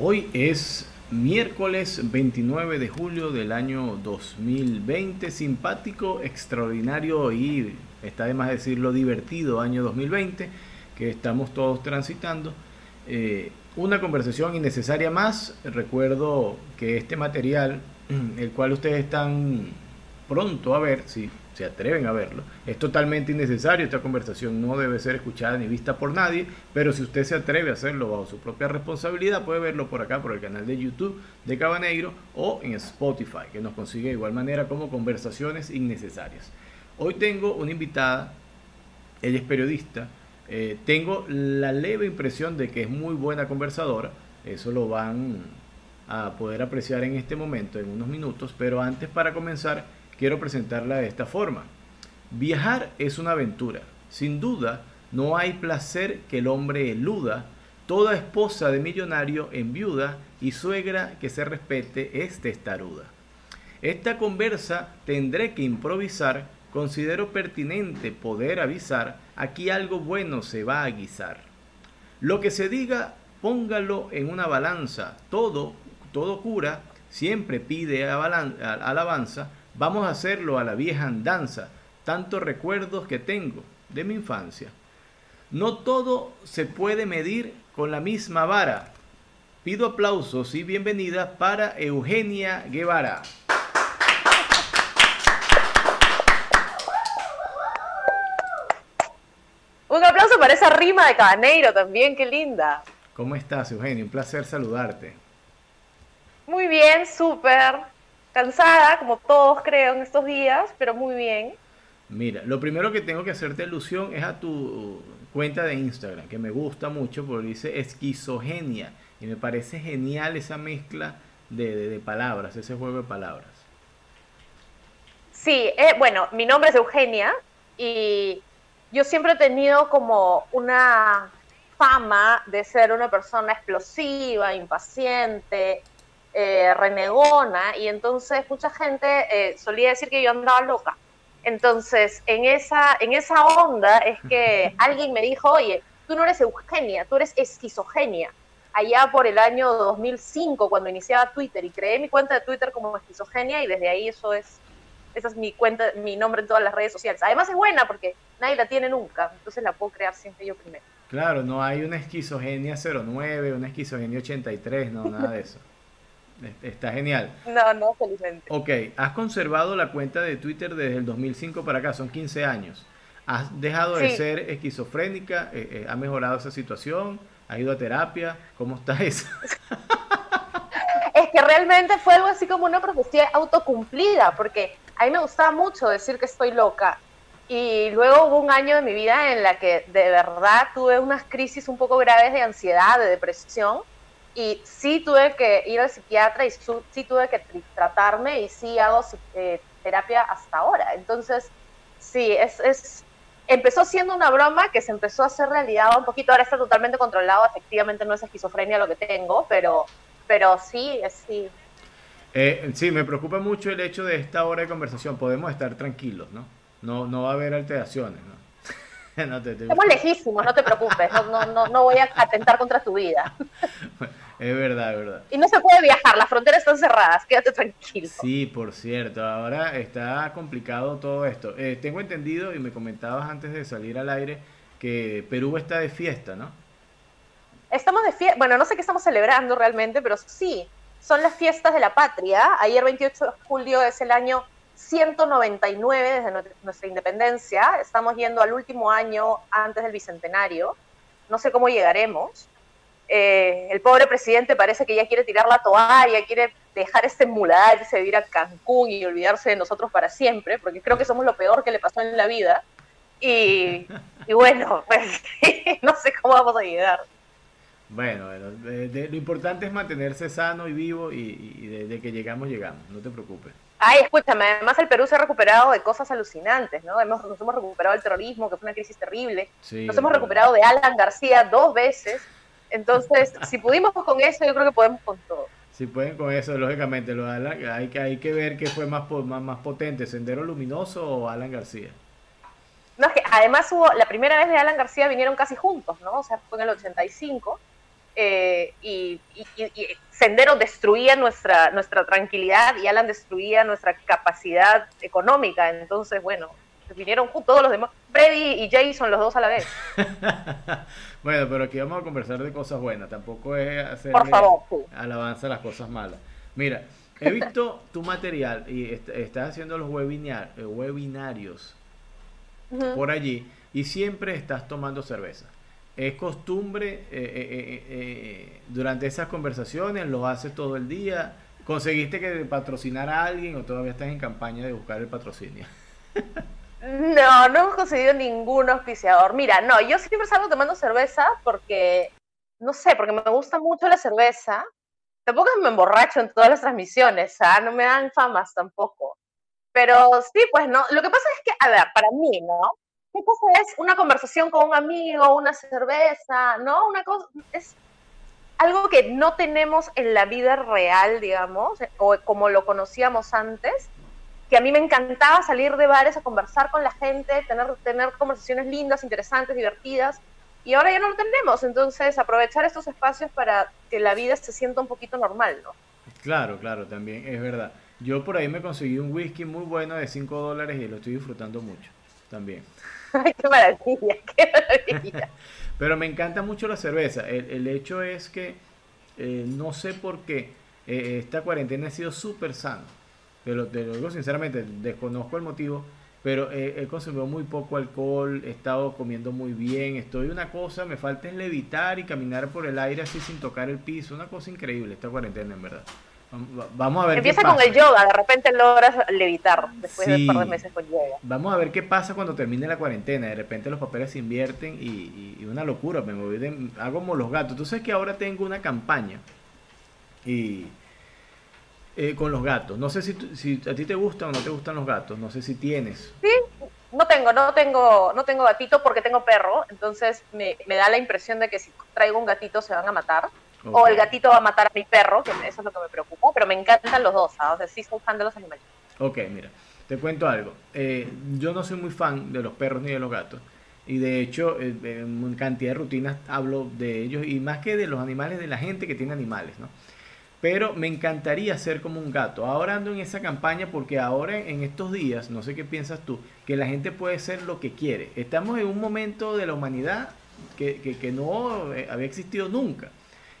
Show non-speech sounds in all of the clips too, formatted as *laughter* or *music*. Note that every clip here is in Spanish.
Hoy es miércoles 29 de julio del año 2020, simpático, extraordinario y está de más decirlo divertido año 2020 que estamos todos transitando. Eh, una conversación innecesaria más. Recuerdo que este material, el cual ustedes están pronto a ver, si se atreven a verlo, es totalmente innecesario. Esta conversación no debe ser escuchada ni vista por nadie, pero si usted se atreve a hacerlo bajo su propia responsabilidad, puede verlo por acá, por el canal de YouTube de Cabaneiro o en Spotify, que nos consigue de igual manera como conversaciones innecesarias. Hoy tengo una invitada, ella es periodista, eh, tengo la leve impresión de que es muy buena conversadora, eso lo van a poder apreciar en este momento, en unos minutos, pero antes para comenzar, quiero presentarla de esta forma. Viajar es una aventura. Sin duda, no hay placer que el hombre eluda. Toda esposa de millonario en viuda y suegra que se respete es testaruda. Esta conversa tendré que improvisar. Considero pertinente poder avisar. Aquí algo bueno se va a guisar. Lo que se diga, póngalo en una balanza. Todo, todo cura siempre pide alabanza Vamos a hacerlo a la vieja andanza, tantos recuerdos que tengo de mi infancia. No todo se puede medir con la misma vara. Pido aplausos y bienvenida para Eugenia Guevara. Un aplauso para esa rima de Cabaneiro también, qué linda. ¿Cómo estás, Eugenia? Un placer saludarte. Muy bien, súper cansada, como todos creo en estos días, pero muy bien. Mira, lo primero que tengo que hacerte alusión es a tu cuenta de Instagram, que me gusta mucho porque dice esquizogenia. Y me parece genial esa mezcla de, palabras, ese juego de palabras. Sí, eh, bueno, mi nombre es Eugenia y yo siempre he tenido como una fama de ser una persona explosiva, impaciente, eh, renegona y entonces mucha gente eh, solía decir que yo andaba loca. Entonces, en esa, en esa onda es que *laughs* alguien me dijo, oye, tú no eres Eugenia, tú eres esquizogenia. Allá por el año 2005, cuando iniciaba Twitter, y creé mi cuenta de Twitter como esquizogenia, y desde ahí eso es, esa es mi cuenta, mi nombre en todas las redes sociales. Además es buena porque nadie la tiene nunca, entonces la puedo crear siempre yo primero. Claro, no hay una esquizogenia 09, una esquizogenia 83, no, nada de eso. Está genial. No, no, felizmente. Ok, has conservado la cuenta de Twitter desde el 2005 para acá, son 15 años. ¿Has dejado de ser esquizofrénica? Eh, eh, ¿Ha mejorado esa situación? ¿Ha ido a terapia? ¿Cómo está eso? es que realmente fue algo así como una profecía autocumplida, porque a mí me gustaba mucho decir que estoy loca. Y luego hubo un año de mi vida en la que de verdad tuve unas crisis un poco graves de ansiedad, de depresión y sí tuve que ir al psiquiatra y sí tuve que tratarme y sí hago eh, terapia hasta ahora. Entonces, sí, es, es, empezó siendo una broma que se empezó a hacer realidad un poquito, ahora está totalmente controlado, efectivamente no es esquizofrenia lo que tengo, pero, pero sí, sí. Eh, sí, me preocupa mucho el hecho de esta hora de conversación, podemos estar tranquilos, ¿no? No, no va a haber alteraciones, ¿no? *laughs* Estamos lejísimos, no te preocupes, no, no, no, voy a atentar contra tu vida. *laughs* Es verdad, es verdad. Y no se puede viajar, las fronteras están cerradas, quédate tranquilo. Sí, por cierto, ahora está complicado todo esto. Eh, tengo entendido, y me comentabas antes de salir al aire, que Perú está de fiesta, ¿no? Estamos de fiesta, bueno, no sé qué estamos celebrando realmente, pero sí, son las fiestas de la patria. Ayer 28 de julio es el año 199 desde nuestra independencia. Estamos yendo al último año antes del bicentenario. No sé cómo llegaremos. Eh, el pobre presidente parece que ya quiere tirar la toalla, quiere dejar este mudarse, ir a Cancún y olvidarse de nosotros para siempre, porque creo que somos lo peor que le pasó en la vida. Y, bueno, *laughs* pues no sé cómo vamos a llegar. Bueno, lo importante es mantenerse sano y vivo y, desde que llegamos, llegamos, no te preocupes. Ay, escúchame, además el Perú se ha recuperado de cosas alucinantes, ¿no? Hemos, nos hemos recuperado del terrorismo, que fue una crisis terrible. nos hemos recuperado de Alan García dos veces entonces, si pudimos con eso, yo creo que podemos con todo. Si pueden con eso, lógicamente, lo hay, que, hay que ver qué fue más, más, más potente, Sendero Luminoso o Alan García. No, es que además hubo, la primera vez de Alan García vinieron casi juntos, ¿no? O sea, fue en el 85. Eh, y, Sendero destruía nuestra, nuestra tranquilidad y Alan destruía nuestra capacidad económica. Entonces, bueno, vinieron todos los demás. Freddy y Jason, los dos a la vez. *laughs* bueno, pero aquí vamos a conversar de cosas buenas. Tampoco es hacer alabanza a las cosas malas. Mira, he visto *laughs* tu material y estás haciendo los webinar, eh, webinarios por allí y siempre estás tomando cerveza es costumbre eh, eh, eh, durante esas conversaciones, lo haces todo el día. ¿Conseguiste que patrocinara a alguien o todavía estás en campaña de buscar el patrocinio? *laughs* No, no he conseguido ningún auspiciador. Mira, no, yo siempre salgo tomando cerveza porque, no sé, porque me gusta mucho la cerveza. Tampoco me emborracho en todas las transmisiones, ¿ah? No me dan famas tampoco. Pero sí, pues no. Lo que pasa es que, a ver, para mí, ¿no? ¿Qué cosa es una conversación con un amigo, una cerveza? ¿No? Una cosa, es algo que no tenemos en la vida real, digamos, o como lo conocíamos antes, que a mí me encantaba salir de bares a conversar con la gente, tener, tener conversaciones lindas, interesantes, divertidas, y ahora ya no lo tenemos, entonces aprovechar estos espacios para que la vida se sienta un poquito normal, ¿no? Claro, claro, también es verdad. Yo por ahí me conseguí un whisky muy bueno de 5 dólares y lo estoy disfrutando mucho también. *laughs* *laughs* Pero me encanta mucho la cerveza. El, hecho es que eh, no sé por qué eh, esta cuarentena ha sido súper sana. Pero te lo digo sinceramente, desconozco el motivo. Pero he consumido muy poco alcohol, he estado comiendo muy bien, estoy una cosa, me falta es levitar y caminar por el aire así sin tocar el piso, una cosa increíble esta cuarentena en verdad. Vamos a ver Empieza con el yoga, de repente logras levitar después de un par de meses con yoga. Vamos a ver qué pasa cuando termine la cuarentena. De repente los papeles se invierten y, una locura. Me moví de, hago como los gatos. Tú sabes que ahora tengo una campaña y eh, con los gatos. No sé si, si a ti te gustan o no te gustan los gatos. No sé si tienes. Sí, no tengo, no tengo, no tengo gatito porque tengo perro. Entonces me, me da la impresión de que si traigo un gatito se van a matar. O el gatito va a matar a mi perro, que eso es lo que me preocupa, pero me encantan los dos, ¿sabes? O sea, sí soy fan de los animales. Ok, mira, te cuento algo. Eh, yo no soy muy fan de los perros ni de los gatos. Y de hecho, eh, en cantidad de rutinas hablo de ellos y más que de los animales, de la gente que tiene animales, ¿no? Pero me encantaría ser como un gato. Ahora ando en esa campaña porque ahora en estos días, no sé qué piensas tú, que la gente puede ser lo que quiere. Estamos en un momento de la humanidad que, que, que no eh, había existido nunca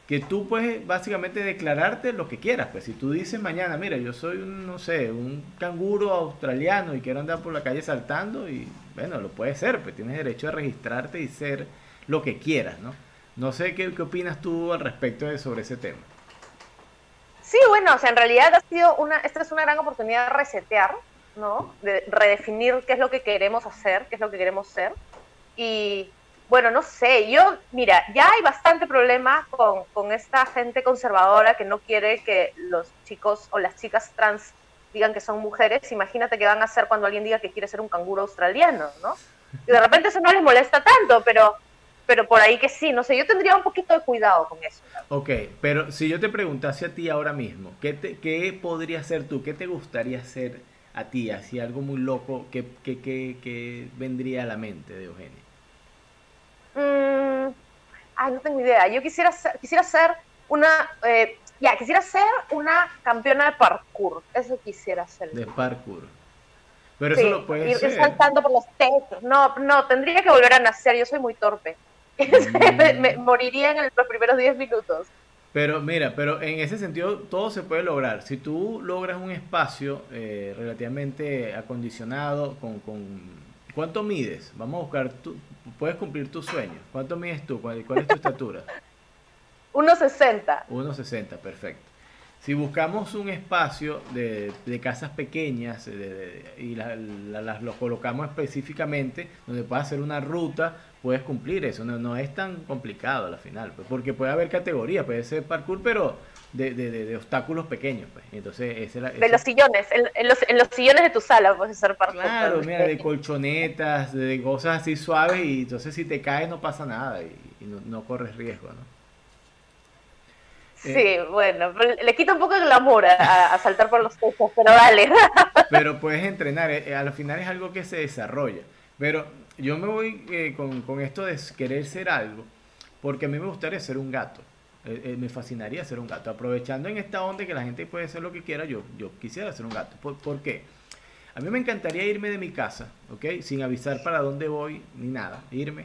que tú puedes básicamente declararte lo que quieras. Pues si tú dices mañana, mira, yo soy un, no sé, un canguro australiano y quiero andar por la calle saltando, y bueno, lo puedes ser, pues tienes derecho a registrarte y ser lo que quieras, ¿no? No sé qué, qué opinas tú al respecto de, sobre ese tema. Sí, bueno, o sea, en realidad ha sido una, esta es una gran oportunidad de resetear, ¿no? De redefinir qué es lo que queremos hacer, qué es lo que queremos ser. Y bueno, no sé, yo, mira, ya hay bastante problema con, con, esta gente conservadora que no quiere que los chicos o las chicas trans digan que son mujeres. Imagínate qué van a hacer cuando alguien diga que quiere ser un canguro australiano, ¿no? Y de repente eso no les molesta tanto, pero, pero por ahí que sí, no sé, yo tendría un poquito de cuidado con eso. Ok, pero si yo te preguntase a ti ahora mismo, ¿qué, te, qué podría ser tú? ¿Qué te gustaría hacer a ti? Así algo muy loco, ¿qué, qué, qué, qué vendría a la mente de Eugenia? Mm, ay, no tengo idea. Yo quisiera ser, quisiera ser una, eh, ya, quisiera ser una campeona de parkour. Eso quisiera ser. De parkour. Pero eso lo puedes ir saltando por los techos. No, no, tendría que volver a nacer. Yo soy muy torpe. *laughs* me, moriría en los primeros 10 minutos. Pero mira, pero en ese sentido todo se puede lograr. Si tú logras un espacio eh, relativamente acondicionado, con, con, ¿cuánto mides? Vamos a buscar, tu, puedes cumplir tu sueño. ¿Cuánto mides tú? ¿Cuál, es tu estatura? *laughs* 1,60. 1,60, perfecto. Si buscamos un espacio de, casas pequeñas y las lo colocamos específicamente donde pueda hacer una ruta, puedes cumplir eso. No, es tan complicado al final, pues, porque puede haber categoría, puede ser parkour, pero de, de, obstáculos pequeños. Pues. Entonces, De los sillones, en, los, en, los, sillones de tu sala puedes hacer parkour. Claro, mira, de colchonetas, de cosas así suaves, y entonces si te caes no pasa nada y, no, corres riesgo, ¿no? Sí, eh, bueno, le quita un poco de glamour a, saltar por los techos, pero dale. *laughs* Pero puedes entrenar, eh, al final es algo que se desarrolla. Pero yo me voy eh, con, con, esto de querer ser algo, porque a mí me gustaría ser un gato. Eh, eh, me fascinaría ser un gato. Aprovechando en esta onda que la gente puede hacer lo que quiera, yo, yo quisiera ser un gato. ¿Por, qué? A mí me encantaría irme de mi casa, ¿ok? Sin avisar para dónde voy ni nada. Irme.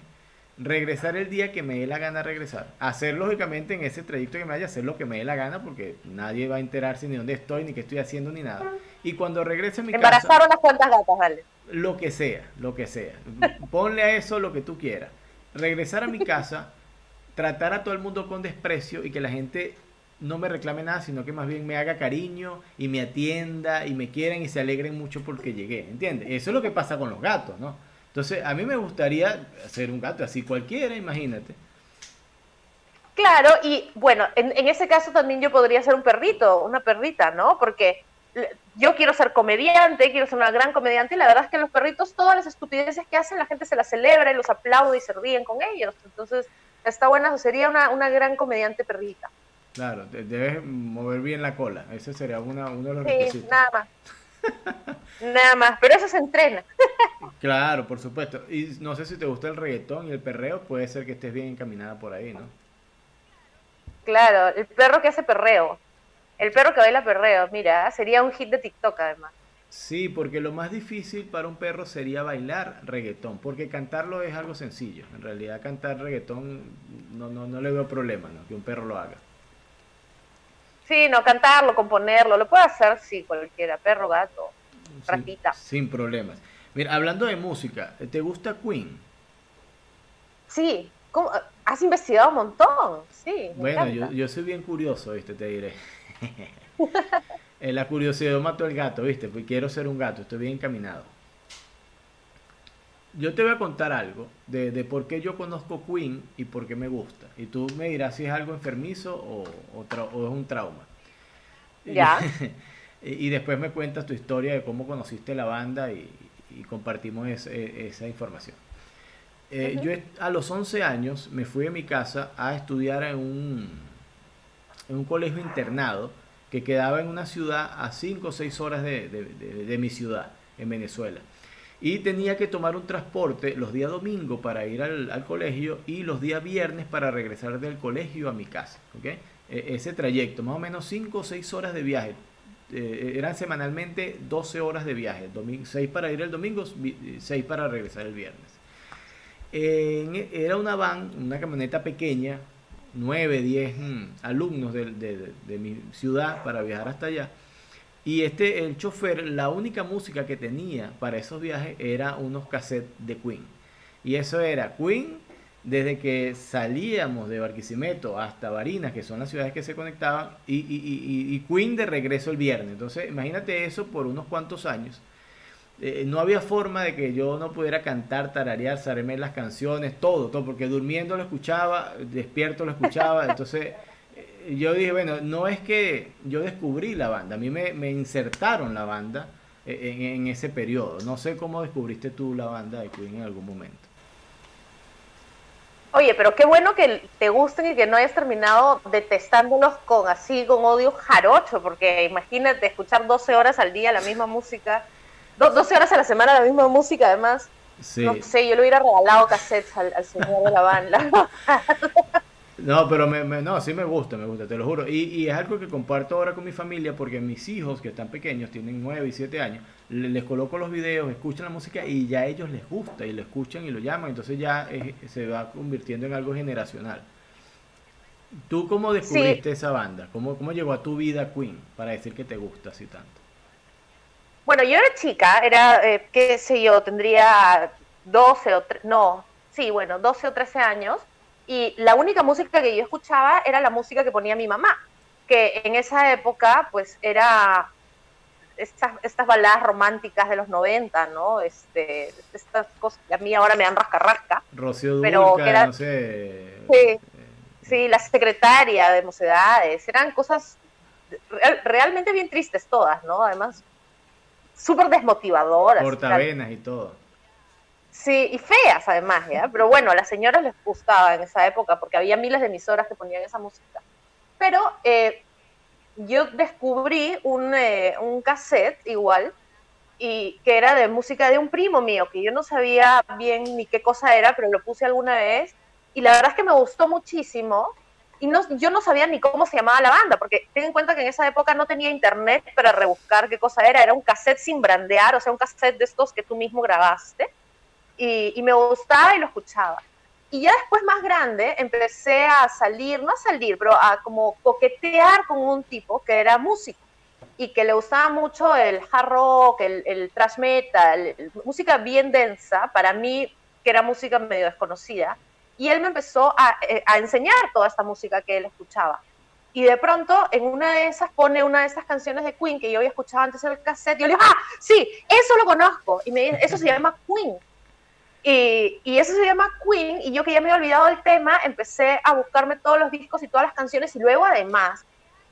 Regresar el día que me dé la gana regresar. Hacer lógicamente en ese trayecto que me vaya, hacer lo que me dé la gana porque nadie va a enterarse ni dónde estoy, ni qué estoy haciendo, ni nada. Y cuando regrese a mi casa... Embarazar unas cuantas gatas, vale. Lo que sea, lo que sea. Ponle a eso lo que tú quieras. Regresar a mi casa tratar a todo el mundo con desprecio y que la gente no me reclame nada, sino que más bien me haga cariño y me atienda y me quieran y se alegren mucho porque llegué, ¿entiendes? Eso es lo que pasa con los gatos, ¿no? Entonces, a mí me gustaría ser un gato así cualquiera, imagínate. Claro, y bueno, en, en ese caso también yo podría ser un perrito, una perrita, ¿no? Porque yo quiero ser comediante, quiero ser una gran comediante, y la verdad es que los perritos, todas las estupideces que hacen, la gente se las celebra y los aplaude y se ríen con ellos. Entonces, está buena, sería una, una gran comediante perrita. Claro, debes mover bien la cola, ese sería una, uno de los sí, nada más. nada más, pero eso se entrena. *laughs* claro, por supuesto. Y no sé si te gusta el reggaetón y el perreo, puede ser que estés bien encaminada por ahí, ¿no? Claro, el perro que hace perreo. El perro que baila perreo, mira, sería un hit de TikTok además. Sí, porque lo más difícil para un perro sería bailar reggaetón, porque cantarlo es algo sencillo. En realidad cantar reggaetón no, no, no le veo problema, ¿no? Que un perro lo haga. Sí, no, cantarlo, componerlo, lo puede hacer, sí, cualquiera, perro, gato, ratita. Sin problemas. Mira, hablando de música, ¿te gusta Queen? Sí, has investigado un montón, sí. bueno, yo, yo, soy bien curioso, ¿viste? Te diré. *laughs* Eh, la curiosidad mató al gato, ¿viste? Pues quiero ser un gato, estoy bien encaminado. Yo te voy a contar algo de, por qué yo conozco Queen y por qué me gusta. Y tú me dirás si es algo enfermizo o, o, es un trauma. Ya. *laughs* Y, después me cuentas tu historia de cómo conociste la banda y, compartimos esa información. Eh, yo a los 11 años me fui de mi casa a estudiar en un, en un colegio internado que quedaba en una ciudad a 5 o 6 horas de, mi ciudad, en Venezuela. Y tenía que tomar un transporte los días domingos para ir al, colegio y los días viernes para regresar del colegio a mi casa. ¿okay? E, ese trayecto, más o menos 5 o 6 horas de viaje. Eh, eran semanalmente 12 horas de viaje, 6 para ir el domingo, 6 para regresar el viernes. era una van, una camioneta pequeña, 9, 10 mm, alumnos de, mi ciudad para viajar hasta allá. Y este, el chofer, la única música que tenía para esos viajes era unos cassettes de Queen. Y eso era Queen desde que salíamos de Barquisimeto hasta Barinas, que son las ciudades que se conectaban, y, y Queen de regreso el viernes. Entonces, imagínate eso por unos cuantos años. Eh, no había forma de que yo no pudiera cantar, tararear, saberme las canciones, todo, todo, porque durmiendo lo escuchaba, despierto lo escuchaba, *laughs* entonces eh, yo dije, bueno, no es que yo descubrí la banda, a mí me, insertaron la banda eh, en, ese periodo, no sé cómo descubriste tú la banda de Queen en algún momento. Oye, pero qué bueno que te gusten y que no hayas terminado detestándolos con así, con odio jarocho, porque imagínate escuchar 12 horas al día la misma música 12 horas a la semana la misma música, además. No sé, yo le hubiera regalado cassettes al, señor de la banda. *laughs* *laughs* No, pero me, no, sí me gusta, me gusta, te lo juro. Y, es algo que comparto ahora con mi familia porque mis hijos, que están pequeños, tienen 9 y 7 años, les, coloco los videos, escuchan la música y ya a ellos les gusta y lo escuchan y lo llaman. Entonces ya se va convirtiendo en algo generacional. ¿Tú cómo descubriste esa banda? ¿Cómo, ¿Cómo llegó a tu vida Queen para decir que te gusta así tanto? Bueno, yo era chica, era, eh, qué sé yo, tendría 12 o no, sí, bueno, 12 o 13 años, y la única música que yo escuchaba era la música que ponía mi mamá, que en esa época, pues, era estas, estas baladas románticas de los 90, ¿no? Este, estas cosas que a mí ahora me dan rasca rasca. Rocío pero no sé... Sí, sí, la secretaria de Mocedades, eran cosas realmente bien tristes todas, ¿no? Además, súper desmotivadoras. Portavenas y todo. Sí, y feas además, ¿ya? Pero bueno, a las señoras les gustaba en esa época porque había miles de emisoras que ponían esa música. Pero eh, yo descubrí un, eh, un cassette igual, y que era de música de un primo mío, que yo no sabía bien ni qué cosa era, pero lo puse alguna vez, y la verdad es que me gustó muchísimo, y no, yo no sabía ni cómo se llamaba la banda, porque ten en cuenta que en esa época no tenía internet para rebuscar qué cosa era, era un cassette sin brandear, o sea, un cassette de estos que tú mismo grabaste, y, y me gustaba y lo escuchaba. Y ya después más grande empecé a salir, no a salir, pero a como coquetear con un tipo que era músico y que le gustaba mucho el hard rock, el, el thrash metal, música bien densa, para mí que era música medio desconocida. Y él me empezó a, eh, a, enseñar toda esta música que él escuchaba. Y de pronto, en una de esas, pone una de esas canciones de Queen que yo había escuchado antes en el cassette. Y yo le digo, ah, sí, eso lo conozco. Y me dice, eso se llama Queen. Y, y, eso se llama Queen, y yo que ya me había olvidado del tema, empecé a buscarme todos los discos y todas las canciones, y luego además,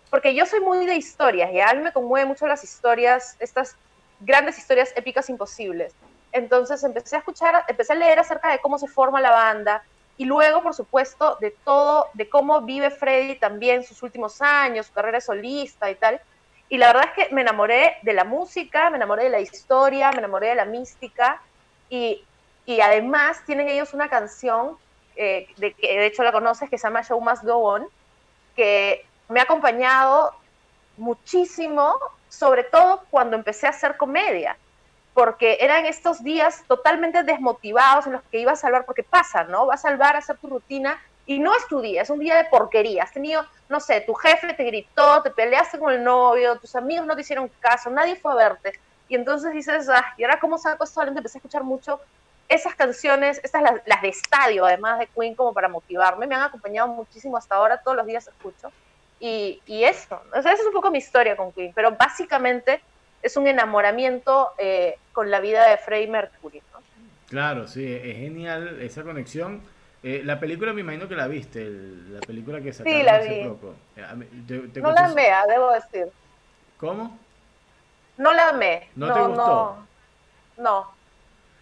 porque yo soy muy de historias, y a mí me conmueven mucho las historias, estas grandes historias épicas imposibles. Entonces empecé a escuchar, empecé a leer acerca de cómo se forma la banda, y luego, por supuesto, de todo, de cómo vive Freddy también sus últimos años, su carrera solista y tal. Y la verdad es que me enamoré de la música, me enamoré de la historia, me enamoré de la mística, y y además tienen ellos una canción, eh, de que de hecho la conoces, que se llama Show Must Go On, que me ha acompañado muchísimo, sobre todo cuando empecé a hacer comedia, porque eran estos días totalmente desmotivados en los que iba a salvar, porque pasa, ¿no? Vas a salvar a hacer tu rutina y no es tu día, es un día de porquería. Has tenido, no sé, tu jefe te gritó, te peleaste con el novio, tus amigos no te hicieron caso, nadie fue a verte. Y entonces dices, ah, ¿y ahora cómo saco esto adelante? Empecé a escuchar mucho esas canciones, estas las, de estadio, además de Queen, como para motivarme, me han acompañado muchísimo hasta ahora, todos los días escucho. Y, eso, esa es un poco mi historia con Queen, pero básicamente es un enamoramiento eh, con la vida de Freddie Mercury. ¿no? Claro, sí, es genial esa conexión. Eh, la película me imagino que la viste, el, la película que sacaron sí, la vi. hace poco. Eh, te, te no la amé, debo decir. ¿Cómo? No la amé. ¿No, no te gustó? No, no.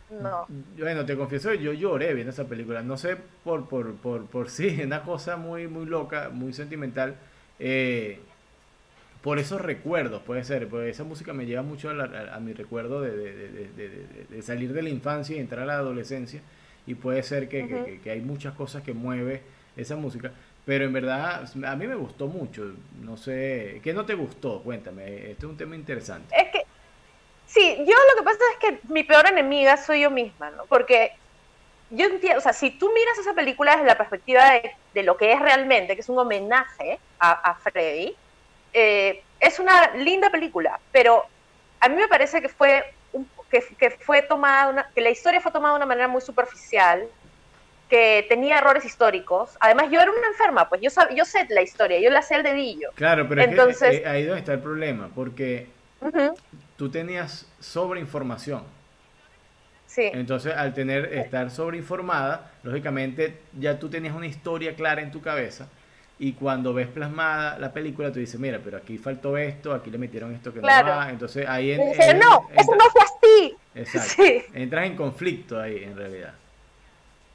No. Bueno, te confieso, yo lloré viendo esa película. No sé por, por, por, por *laughs* sí, una cosa muy, muy loca, muy sentimental. Eh, por esos recuerdos, puede ser, porque esa música me lleva mucho a, a, mi recuerdo de, de, de, salir de la infancia y entrar a la adolescencia. Y puede ser que, uh -huh. que, que, hay muchas cosas que mueve esa música. Pero en verdad, a mí me gustó mucho. No sé, ¿qué no te gustó? Cuéntame, este es un tema interesante. Es que Sí, yo lo que pasa es que mi peor enemiga soy yo misma, ¿no? Porque yo entiendo, o sea, si tú miras esa película desde la perspectiva de, de lo que es realmente, que es un homenaje a, a Freddy, eh, es una linda película, pero a mí me parece que fue, un, que, que, fue tomada, una, que la historia fue tomada de una manera muy superficial, que tenía errores históricos. Además, yo era una enferma, pues yo, sab, yo sé la historia, yo la sé el dedillo. Claro, pero Entonces, es que, eh, ahí donde está el problema, porque uh -huh tú tenías sobreinformación. Sí. Entonces, al tener estar sobreinformada, lógicamente ya tú tenías una historia clara en tu cabeza y cuando ves plasmada la película tú dices, mira, pero aquí faltó esto, aquí le metieron esto que claro. no va, entonces ahí en, dice, en, no, en, eso no fue así. Exacto. Sí. Entras en conflicto ahí en realidad.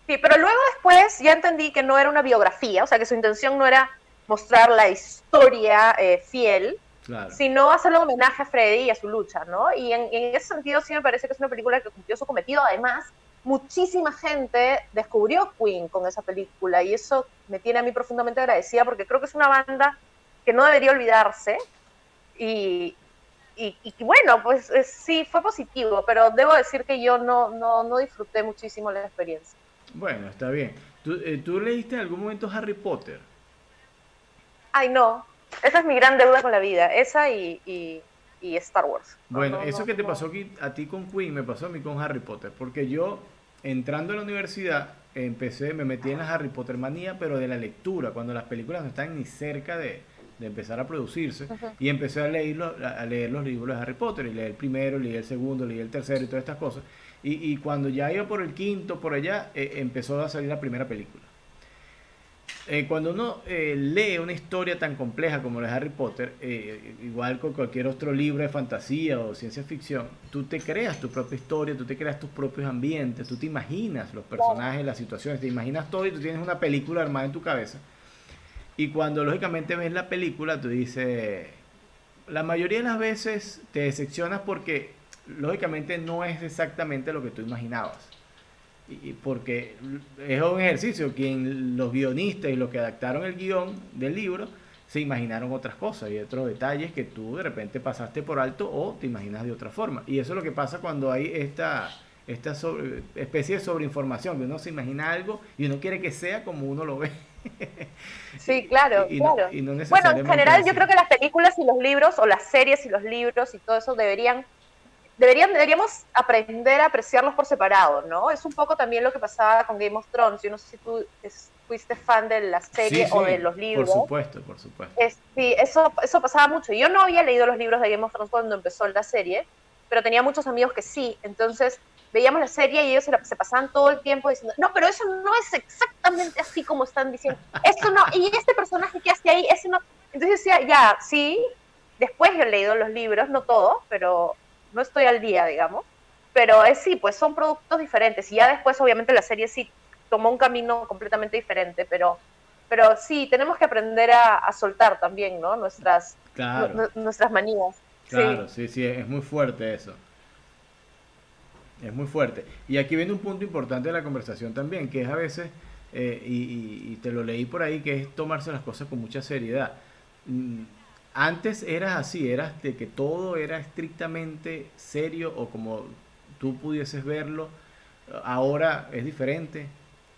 Sí, pero luego después ya entendí que no era una biografía, o sea, que su intención no era mostrar la historia eh, fiel, Claro. sino hacerle un homenaje a Freddy y a su lucha, ¿no? Y en, en, ese sentido sí me parece que es una película que cumplió su cometido. Además, muchísima gente descubrió Queen con esa película y eso me tiene a mí profundamente agradecida porque creo que es una banda que no debería olvidarse y, y, y bueno, pues es, sí, fue positivo, pero debo decir que yo no, no, no disfruté muchísimo la experiencia. Bueno, está bien. ¿Tú, eh, ¿Tú leíste en algún momento Harry Potter? Ay, no, esa es mi gran deuda con la vida, esa y, y, y Star Wars. Bueno, no, eso no, que te pasó aquí, a ti con Queen me pasó a mí con Harry Potter, porque yo entrando a la universidad empecé, me metí en la Harry Potter manía, pero de la lectura, cuando las películas no están ni cerca de, de empezar a producirse, uh -huh. y empecé a, leerlo, a leer los libros de Harry Potter, y leí el primero, leí el segundo, leí el tercero y todas estas cosas, y, y cuando ya iba por el quinto, por allá, eh, empezó a salir la primera película. Eh, cuando uno eh, lee una historia tan compleja como la de Harry Potter, eh, igual con cualquier otro libro de fantasía o ciencia ficción, tú te creas tu propia historia, tú te creas tus propios ambientes, tú te imaginas los personajes, las situaciones, te imaginas todo y tú tienes una película armada en tu cabeza. Y cuando lógicamente ves la película, tú dices, la mayoría de las veces te decepcionas porque lógicamente no es exactamente lo que tú imaginabas. Y porque es un ejercicio, quien los guionistas y los que adaptaron el guion del libro se imaginaron otras cosas y otros detalles que tú de repente pasaste por alto o te imaginas de otra forma. Y eso es lo que pasa cuando hay esta, esta especie de sobreinformación, que uno se imagina algo y uno quiere que sea como uno lo ve. *laughs* Sí, claro, claro. bueno, en general yo creo que las películas y los libros, o las series y los libros y todo eso deberían deberían, deberíamos aprender a apreciarlos por separado, ¿no? Es un poco también lo que pasaba con Game of Thrones. Yo no sé si tú fuiste fan de la serie o de los libros. Por supuesto, por supuesto. sí, eso, eso pasaba mucho. Yo no había leído los libros de Game of Thrones cuando empezó la serie, pero tenía muchos amigos que sí. Entonces veíamos la serie y ellos se, pasaban todo el tiempo diciendo, no, pero eso no es exactamente así como están diciendo. Esto no, y este personaje que hace ahí, ese no. Entonces decía, ya, sí. Después yo he leído los libros, no todos, pero no estoy al día, digamos. Pero es sí, pues son productos diferentes. Y ya después, obviamente, la serie sí tomó un camino completamente diferente, pero, pero sí, tenemos que aprender a, soltar también, ¿no? Nuestras, nuestras manías. Claro, sí. sí, es muy fuerte eso. Es muy fuerte. Y aquí viene un punto importante de la conversación también, que es a veces, eh, y, y, te lo leí por ahí, que es tomarse las cosas con mucha seriedad. Antes eras así, eras de que todo era estrictamente serio o como tú pudieses verlo. Ahora es diferente.